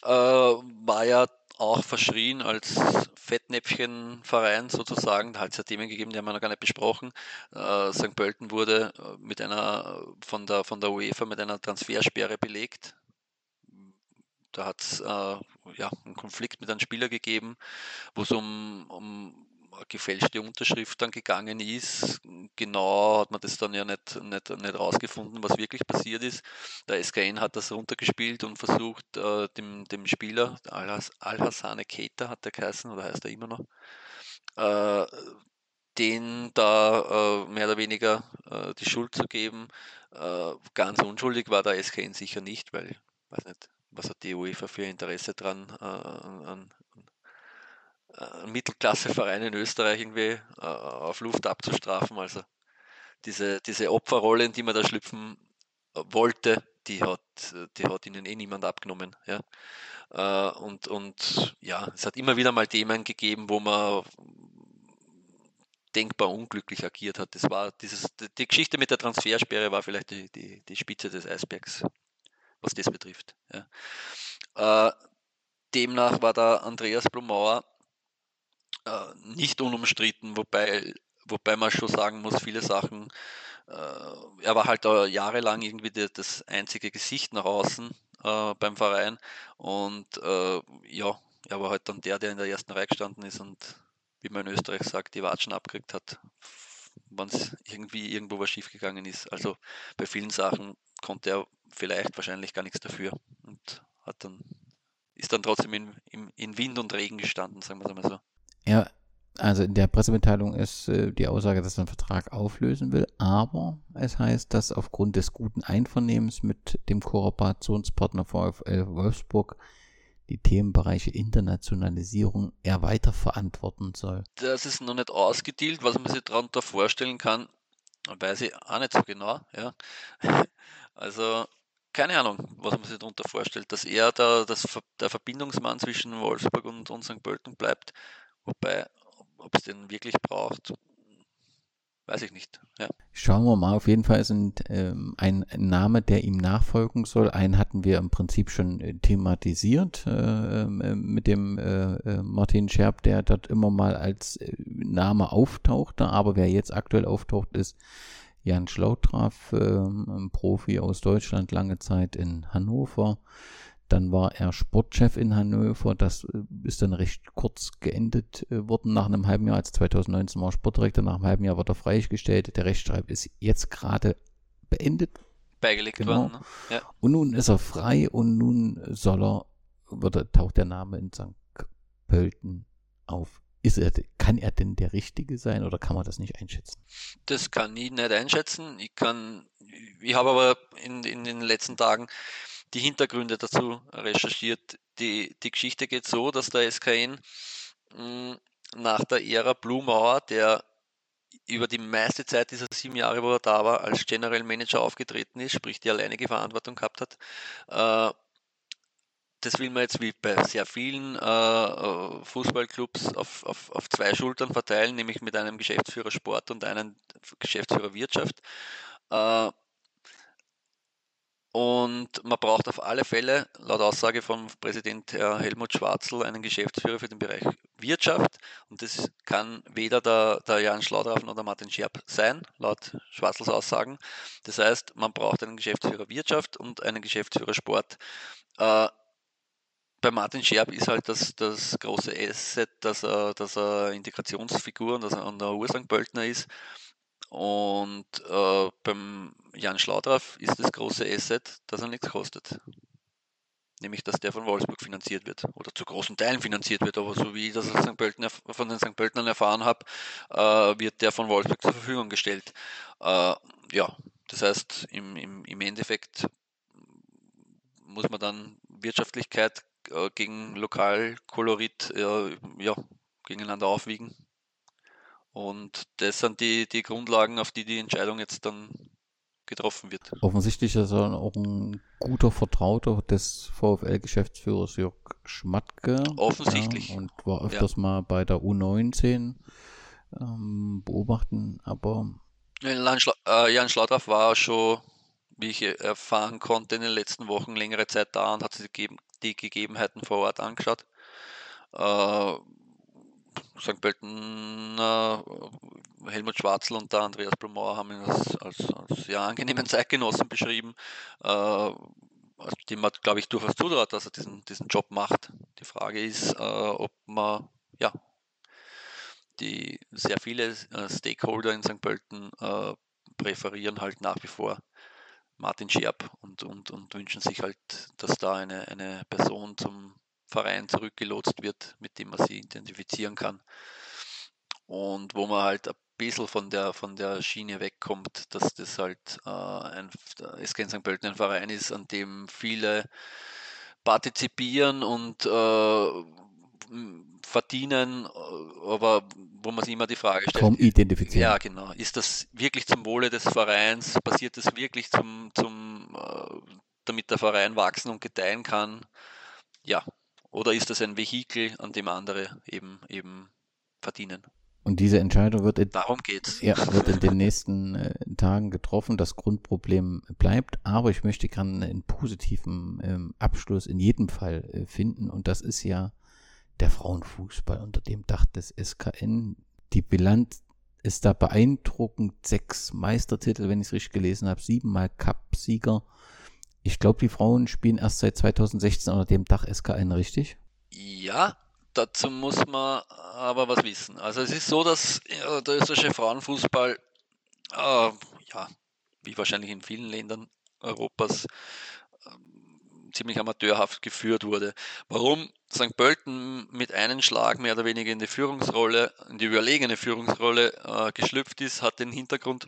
äh, war ja auch verschrien als Fettnäpfchenverein sozusagen. Da hat es ja Themen gegeben, die haben wir noch gar nicht besprochen. Äh, St. Pölten wurde mit einer von der von der UEFA mit einer Transfersperre belegt. Da hat es äh, ja, einen Konflikt mit einem Spieler gegeben, wo es um, um gefälschte Unterschrift dann gegangen ist. Genau hat man das dann ja nicht, nicht, nicht rausgefunden, was wirklich passiert ist. Der SKN hat das runtergespielt und versucht, äh, dem, dem Spieler, Al-Hassane Keita hat der geheißen, oder heißt er immer noch, äh, den da äh, mehr oder weniger äh, die Schuld zu geben. Äh, ganz unschuldig war der SKN sicher nicht, weil, weiß nicht, was hat die UEFA für Interesse dran, äh, an, Mittelklasseverein in Österreich irgendwie äh, auf Luft abzustrafen. Also diese, diese Opferrolle, in die man da schlüpfen wollte, die hat, die hat ihnen eh niemand abgenommen. Ja. Äh, und, und ja, es hat immer wieder mal Themen gegeben, wo man denkbar unglücklich agiert hat. Das war dieses, die Geschichte mit der Transfersperre war vielleicht die, die, die Spitze des Eisbergs, was das betrifft. Ja. Äh, demnach war der Andreas Blumauer äh, nicht unumstritten, wobei, wobei man schon sagen muss, viele Sachen, äh, er war halt jahrelang irgendwie das einzige Gesicht nach außen äh, beim Verein und äh, ja, er war halt dann der, der in der ersten Reihe gestanden ist und wie man in Österreich sagt, die Watschen abgekriegt hat, wenn es irgendwie irgendwo was schiefgegangen ist. Also bei vielen Sachen konnte er vielleicht wahrscheinlich gar nichts dafür und hat dann ist dann trotzdem in, in, in Wind und Regen gestanden, sagen wir es mal so. Ja, also in der Pressemitteilung ist äh, die Aussage, dass er den Vertrag auflösen will, aber es heißt, dass aufgrund des guten Einvernehmens mit dem Kooperationspartner VfL Wolfsburg die Themenbereiche Internationalisierung er weiter verantworten soll. Das ist noch nicht ausgedealt, was man sich darunter vorstellen kann, weiß ich auch nicht so genau. Ja. Also keine Ahnung, was man sich darunter vorstellt, dass er da, das, der Verbindungsmann zwischen Wolfsburg und, und St. Pölten bleibt, wobei ob es den wirklich braucht, weiß ich nicht. Ja. Schauen wir mal, auf jeden Fall sind ähm, ein Name, der ihm nachfolgen soll. Einen hatten wir im Prinzip schon äh, thematisiert äh, äh, mit dem äh, äh, Martin Scherb, der dort immer mal als äh, Name auftauchte. Aber wer jetzt aktuell auftaucht, ist Jan Schlautraff, ähm, ein Profi aus Deutschland, lange Zeit in Hannover. Dann war er Sportchef in Hannover. Das äh, ist dann recht kurz geendet äh, worden nach einem halben Jahr. Als 2019 war er Sportdirektor. Nach einem halben Jahr wurde er freigestellt. Der Rechtsstreit ist jetzt gerade beendet. Beigelegt genau. worden. Ne? Ja. Und nun ist er frei und nun soll er, wird, taucht der Name in St. Pölten auf. Ist er, kann er denn der Richtige sein oder kann man das nicht einschätzen? Das kann ich nicht einschätzen. Ich kann, ich habe aber in, in den letzten Tagen die Hintergründe dazu recherchiert. Die, die Geschichte geht so, dass der SKN hm, nach der Ära Blumauer, der über die meiste Zeit dieser sieben Jahre, wo er da war, als General Manager aufgetreten ist, sprich die alleinige Verantwortung gehabt hat, äh, das will man jetzt wie bei sehr vielen äh, äh Fußballclubs auf, auf, auf zwei Schultern verteilen, nämlich mit einem Geschäftsführer Sport und einem Geschäftsführer Wirtschaft. Äh, und man braucht auf alle Fälle, laut Aussage von Präsident Helmut Schwarzl, einen Geschäftsführer für den Bereich Wirtschaft. Und das kann weder der, der Jan Schlaudraff noch der Martin Scherb sein, laut Schwarzls Aussagen. Das heißt, man braucht einen Geschäftsführer Wirtschaft und einen Geschäftsführer Sport. Äh, bei Martin Scherb ist halt das, das große Asset, dass er, dass er Integrationsfigur und dass er an der Ursang Böltner ist. Und äh, beim Jan Schlaudraff ist das große Asset, dass er nichts kostet. Nämlich, dass der von Wolfsburg finanziert wird oder zu großen Teilen finanziert wird. Aber so wie ich das von den St. Pöltenern erfahren habe, äh, wird der von Wolfsburg zur Verfügung gestellt. Äh, ja, das heißt, im, im, im Endeffekt muss man dann Wirtschaftlichkeit äh, gegen Lokalkolorit äh, ja, gegeneinander aufwiegen. Und das sind die, die Grundlagen, auf die die Entscheidung jetzt dann getroffen wird. Offensichtlich ist er auch ein guter Vertrauter des VfL-Geschäftsführers Jörg Schmatke. Offensichtlich. Ja, und war öfters ja. mal bei der U19 ähm, beobachten, aber. Jan, Schla äh, Jan Schlaudraff war schon, wie ich erfahren konnte, in den letzten Wochen längere Zeit da und hat sich die, die Gegebenheiten vor Ort angeschaut. Äh, St. Pölten, äh, Helmut Schwarzl und der Andreas Blumauer haben ihn als, als, als sehr angenehmen Zeitgenossen beschrieben, äh, dem man, glaube ich, durchaus zutraut, dass er diesen, diesen Job macht. Die Frage ist, äh, ob man, ja, die sehr viele äh, Stakeholder in St. Pölten äh, präferieren halt nach wie vor Martin Scherb und, und, und wünschen sich halt, dass da eine, eine Person zum Verein zurückgelotst wird, mit dem man sie identifizieren kann. Und wo man halt ein bisschen von der, von der Schiene wegkommt, dass das halt äh, ein SK St. Pölten ein Verein ist, an dem viele partizipieren und äh, verdienen, aber wo man sich immer die Frage stellt. Kaum identifizieren. Ja, genau. Ist das wirklich zum Wohle des Vereins? Passiert das wirklich zum, zum, damit der Verein wachsen und gedeihen kann? Oder ist das ein Vehikel, an dem andere eben, eben verdienen? Und diese Entscheidung wird in, Darum geht's. Ja, wird in den nächsten äh, Tagen getroffen. Das Grundproblem bleibt, aber ich möchte gerne einen positiven ähm, Abschluss in jedem Fall äh, finden. Und das ist ja der Frauenfußball unter dem Dach des SKN. Die Bilanz ist da beeindruckend. Sechs Meistertitel, wenn ich es richtig gelesen habe, siebenmal Cup-Sieger. Ich glaube, die Frauen spielen erst seit 2016 unter dem Dach SKN, richtig? Ja, Dazu muss man aber was wissen. Also es ist so, dass äh, der österreichische Frauenfußball, äh, ja, wie wahrscheinlich in vielen Ländern Europas, äh, ziemlich amateurhaft geführt wurde. Warum St. Pölten mit einem Schlag mehr oder weniger in die Führungsrolle, in die überlegene Führungsrolle äh, geschlüpft ist, hat den Hintergrund,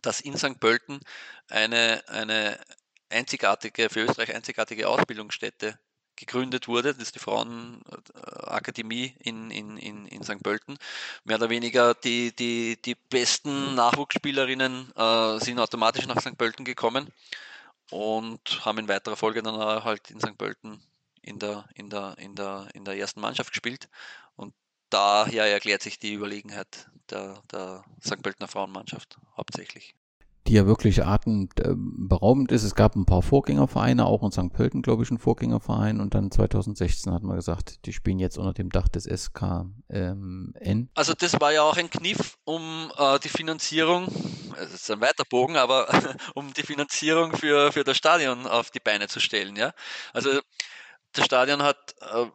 dass in St. Pölten eine, eine einzigartige, für Österreich einzigartige Ausbildungsstätte gegründet wurde, das ist die Frauenakademie in, in, in, in St. Pölten. Mehr oder weniger die, die, die besten Nachwuchsspielerinnen äh, sind automatisch nach St. Pölten gekommen und haben in weiterer Folge dann halt in St. Pölten in der, in der, in der, in der ersten Mannschaft gespielt. Und daher erklärt sich die Überlegenheit der, der St. Pöltener Frauenmannschaft hauptsächlich die ja wirklich atemberaubend ist. Es gab ein paar Vorgängervereine, auch in St. Pölten, glaube ich, ein Vorgängerverein. Und dann 2016 hat man gesagt, die spielen jetzt unter dem Dach des SKN. Also das war ja auch ein Kniff, um äh, die Finanzierung, es ist ein weiter Bogen, aber um die Finanzierung für, für das Stadion auf die Beine zu stellen. Ja? Also das Stadion hat äh,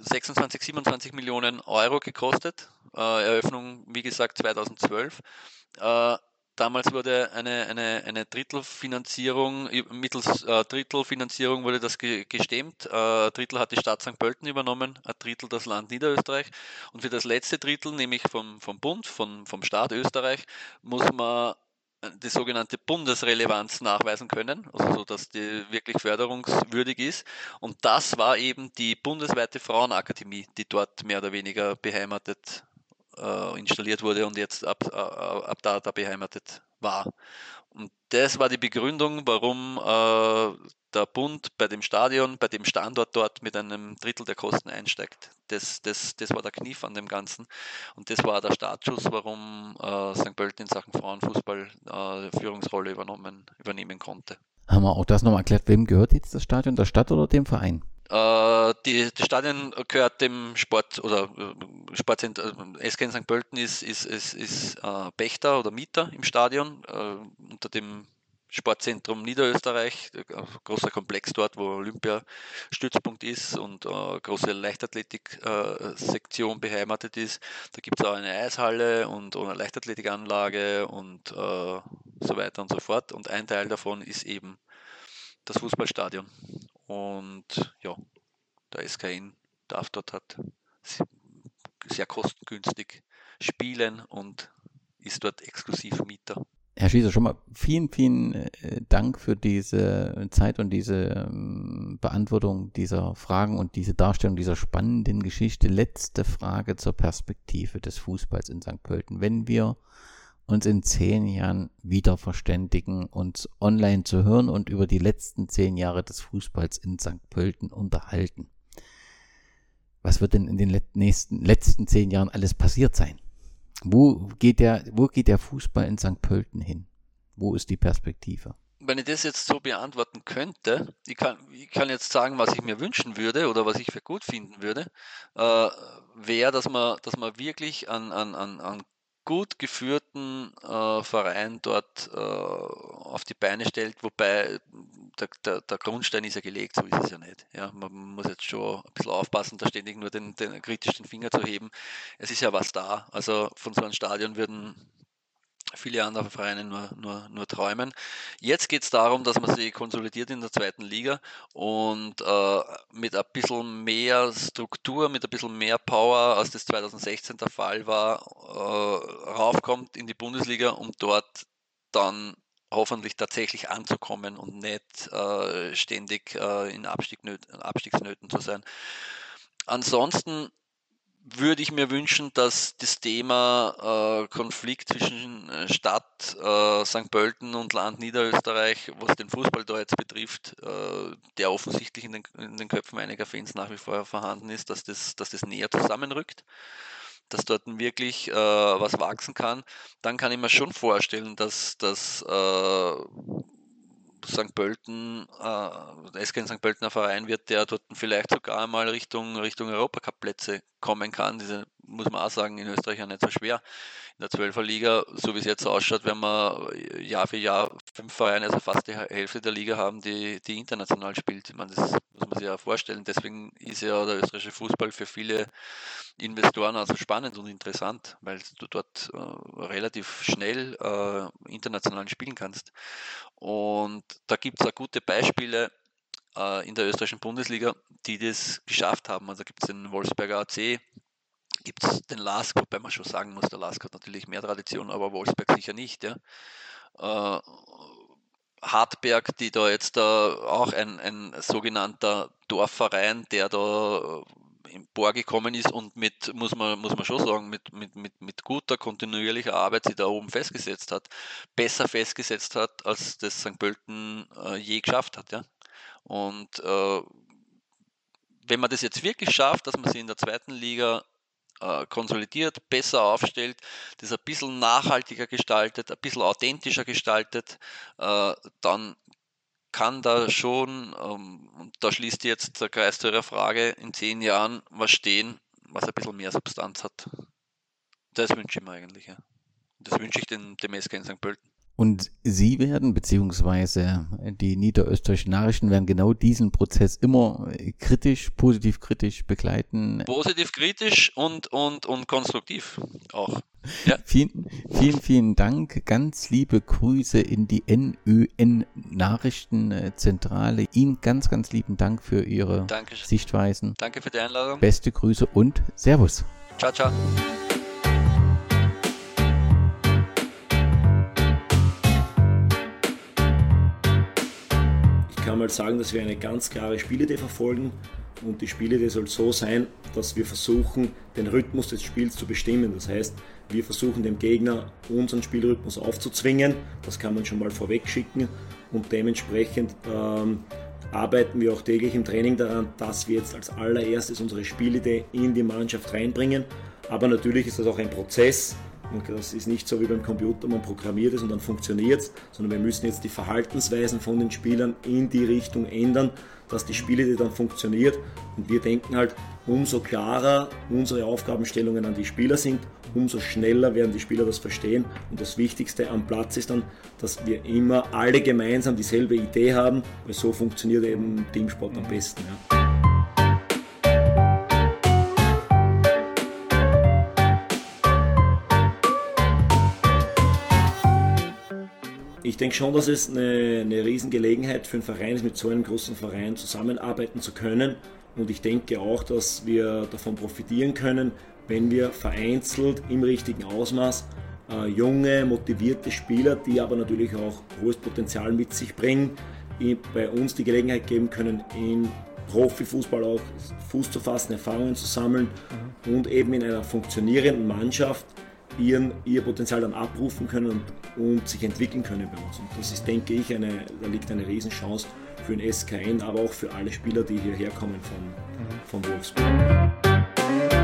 26, 27 Millionen Euro gekostet. Äh, Eröffnung, wie gesagt, 2012. Äh, Damals wurde eine, eine, eine Drittelfinanzierung, mittels äh, Drittelfinanzierung wurde das ge gestemmt. Äh, Drittel hat die Stadt St. Pölten übernommen, ein Drittel das Land Niederösterreich. Und für das letzte Drittel, nämlich vom, vom Bund, vom, vom Staat Österreich, muss man die sogenannte Bundesrelevanz nachweisen können, also so, dass die wirklich förderungswürdig ist. Und das war eben die bundesweite Frauenakademie, die dort mehr oder weniger beheimatet äh, installiert wurde und jetzt ab, äh, ab da, da beheimatet war. Und das war die Begründung, warum äh, der Bund bei dem Stadion, bei dem Standort dort mit einem Drittel der Kosten einsteigt. Das, das, das war der Kniff an dem Ganzen. Und das war der Startschuss, warum äh, St. Pölten in Sachen Frauenfußball äh, Führungsrolle übernommen, übernehmen konnte. Haben wir auch das nochmal erklärt, wem gehört jetzt das Stadion, der Stadt oder dem Verein? Äh, die, das Stadion gehört dem Sport oder äh, Sportzentrum SK in St. Pölten ist, ist, ist, ist äh, Pächter oder Mieter im Stadion äh, unter dem Sportzentrum Niederösterreich, großer Komplex dort, wo Olympiastützpunkt ist und äh, große Leichtathletik-Sektion äh, beheimatet ist. Da gibt es auch eine Eishalle und eine Leichtathletikanlage und äh, so weiter und so fort. Und ein Teil davon ist eben das Fußballstadion. Und ja, der SKN darf dort hat sehr kostengünstig spielen und ist dort exklusiv Mieter. Herr Schießer, schon mal vielen, vielen äh, Dank für diese Zeit und diese ähm, Beantwortung dieser Fragen und diese Darstellung dieser spannenden Geschichte. Letzte Frage zur Perspektive des Fußballs in St. Pölten. Wenn wir uns in zehn Jahren wieder verständigen, uns online zu hören und über die letzten zehn Jahre des Fußballs in St. Pölten unterhalten. Was wird denn in den nächsten, letzten zehn Jahren alles passiert sein? Wo geht der, wo geht der Fußball in St. Pölten hin? Wo ist die Perspektive? Wenn ich das jetzt so beantworten könnte, ich kann, ich kann jetzt sagen, was ich mir wünschen würde oder was ich für gut finden würde, äh, wäre, dass man, dass man wirklich an, an, an, an gut geführten äh, Verein dort äh, auf die Beine stellt, wobei der, der, der, Grundstein ist ja gelegt, so ist es ja nicht. Ja, man muss jetzt schon ein bisschen aufpassen, da ständig nur den, den kritisch Finger zu heben. Es ist ja was da. Also von so einem Stadion würden viele andere Vereine nur, nur, nur träumen. Jetzt geht es darum, dass man sich konsolidiert in der zweiten Liga und äh, mit ein bisschen mehr Struktur, mit ein bisschen mehr Power, als das 2016 der Fall war, äh, raufkommt in die Bundesliga, um dort dann hoffentlich tatsächlich anzukommen und nicht äh, ständig äh, in Abstiegsnöten zu sein. ansonsten würde ich mir wünschen, dass das Thema äh, Konflikt zwischen äh, Stadt äh, St. Pölten und Land Niederösterreich, was den Fußball da jetzt betrifft, äh, der offensichtlich in den, in den, Köpfen einiger Fans nach wie vor vorhanden ist, dass das, dass das näher zusammenrückt, dass dort wirklich äh, was wachsen kann. Dann kann ich mir schon vorstellen, dass, dass äh, St. Pölten, äh, SK St. Pöltener Verein wird, der dort vielleicht sogar einmal Richtung, Richtung Europacup-Plätze kommen kann. Diese muss man auch sagen, in Österreich ja nicht so schwer. In der 12er Liga, so wie es jetzt ausschaut, werden wir Jahr für Jahr fünf Vereine, also fast die Hälfte der Liga haben, die, die international spielt. Ich meine, das muss man sich ja vorstellen. Deswegen ist ja der österreichische Fußball für viele Investoren also spannend und interessant, weil du dort äh, relativ schnell äh, international spielen kannst. Und da gibt es auch gute Beispiele äh, in der österreichischen Bundesliga, die das geschafft haben. Also gibt es den Wolfsberger AC, gibt es den LASK, wobei man schon sagen muss, der LASK hat natürlich mehr Tradition, aber Wolfsberg sicher nicht. Ja. Äh, Hartberg, die da jetzt äh, auch ein, ein sogenannter Dorfverein, der da empor gekommen ist und mit, muss man, muss man schon sagen, mit, mit, mit, mit guter, kontinuierlicher Arbeit sie da oben festgesetzt hat, besser festgesetzt hat, als das St. Pölten äh, je geschafft hat. Ja? Und äh, wenn man das jetzt wirklich schafft, dass man sie in der zweiten Liga äh, konsolidiert, besser aufstellt, das ein bisschen nachhaltiger gestaltet, ein bisschen authentischer gestaltet, äh, dann kann da schon, ähm, und da schließt jetzt der Kreis zu Ihrer Frage, in zehn Jahren was stehen, was ein bisschen mehr Substanz hat. Das wünsche ich mir eigentlich. Ja. Das wünsche ich dem, dem SK in St. Pölten. Und Sie werden, beziehungsweise die niederösterreichischen Nachrichten werden genau diesen Prozess immer kritisch, positiv kritisch begleiten. Positiv kritisch und, und, und konstruktiv auch. Ja. Vielen, vielen, vielen Dank. Ganz liebe Grüße in die NÖN Nachrichtenzentrale. Ihnen ganz, ganz lieben Dank für Ihre Dankeschön. Sichtweisen. Danke für die Einladung. Beste Grüße und Servus. Ciao, ciao. Kann mal sagen, dass wir eine ganz klare Spielidee verfolgen und die Spielidee soll so sein, dass wir versuchen, den Rhythmus des Spiels zu bestimmen. Das heißt, wir versuchen dem Gegner unseren Spielrhythmus aufzuzwingen, das kann man schon mal vorweg schicken und dementsprechend ähm, arbeiten wir auch täglich im Training daran, dass wir jetzt als allererstes unsere Spielidee in die Mannschaft reinbringen. Aber natürlich ist das auch ein Prozess, das ist nicht so wie beim Computer, man programmiert es und dann funktioniert es, sondern wir müssen jetzt die Verhaltensweisen von den Spielern in die Richtung ändern, dass die Spiele dann funktioniert. Und wir denken halt, umso klarer unsere Aufgabenstellungen an die Spieler sind, umso schneller werden die Spieler das verstehen. Und das Wichtigste am Platz ist dann, dass wir immer alle gemeinsam dieselbe Idee haben, weil so funktioniert eben Teamsport am besten. Ja. Ich denke schon, dass es eine, eine Riesengelegenheit für einen Verein ist, mit so einem großen Verein zusammenarbeiten zu können. Und ich denke auch, dass wir davon profitieren können, wenn wir vereinzelt im richtigen Ausmaß äh, junge, motivierte Spieler, die aber natürlich auch hohes Potenzial mit sich bringen, bei uns die Gelegenheit geben können, im Profifußball auch Fuß zu fassen, Erfahrungen zu sammeln mhm. und eben in einer funktionierenden Mannschaft ihren, ihr Potenzial dann abrufen können und, und, sich entwickeln können bei uns. Und das ist, denke ich, eine, da liegt eine Riesenchance für den SKN, aber auch für alle Spieler, die hierher kommen von, von Wolfsburg.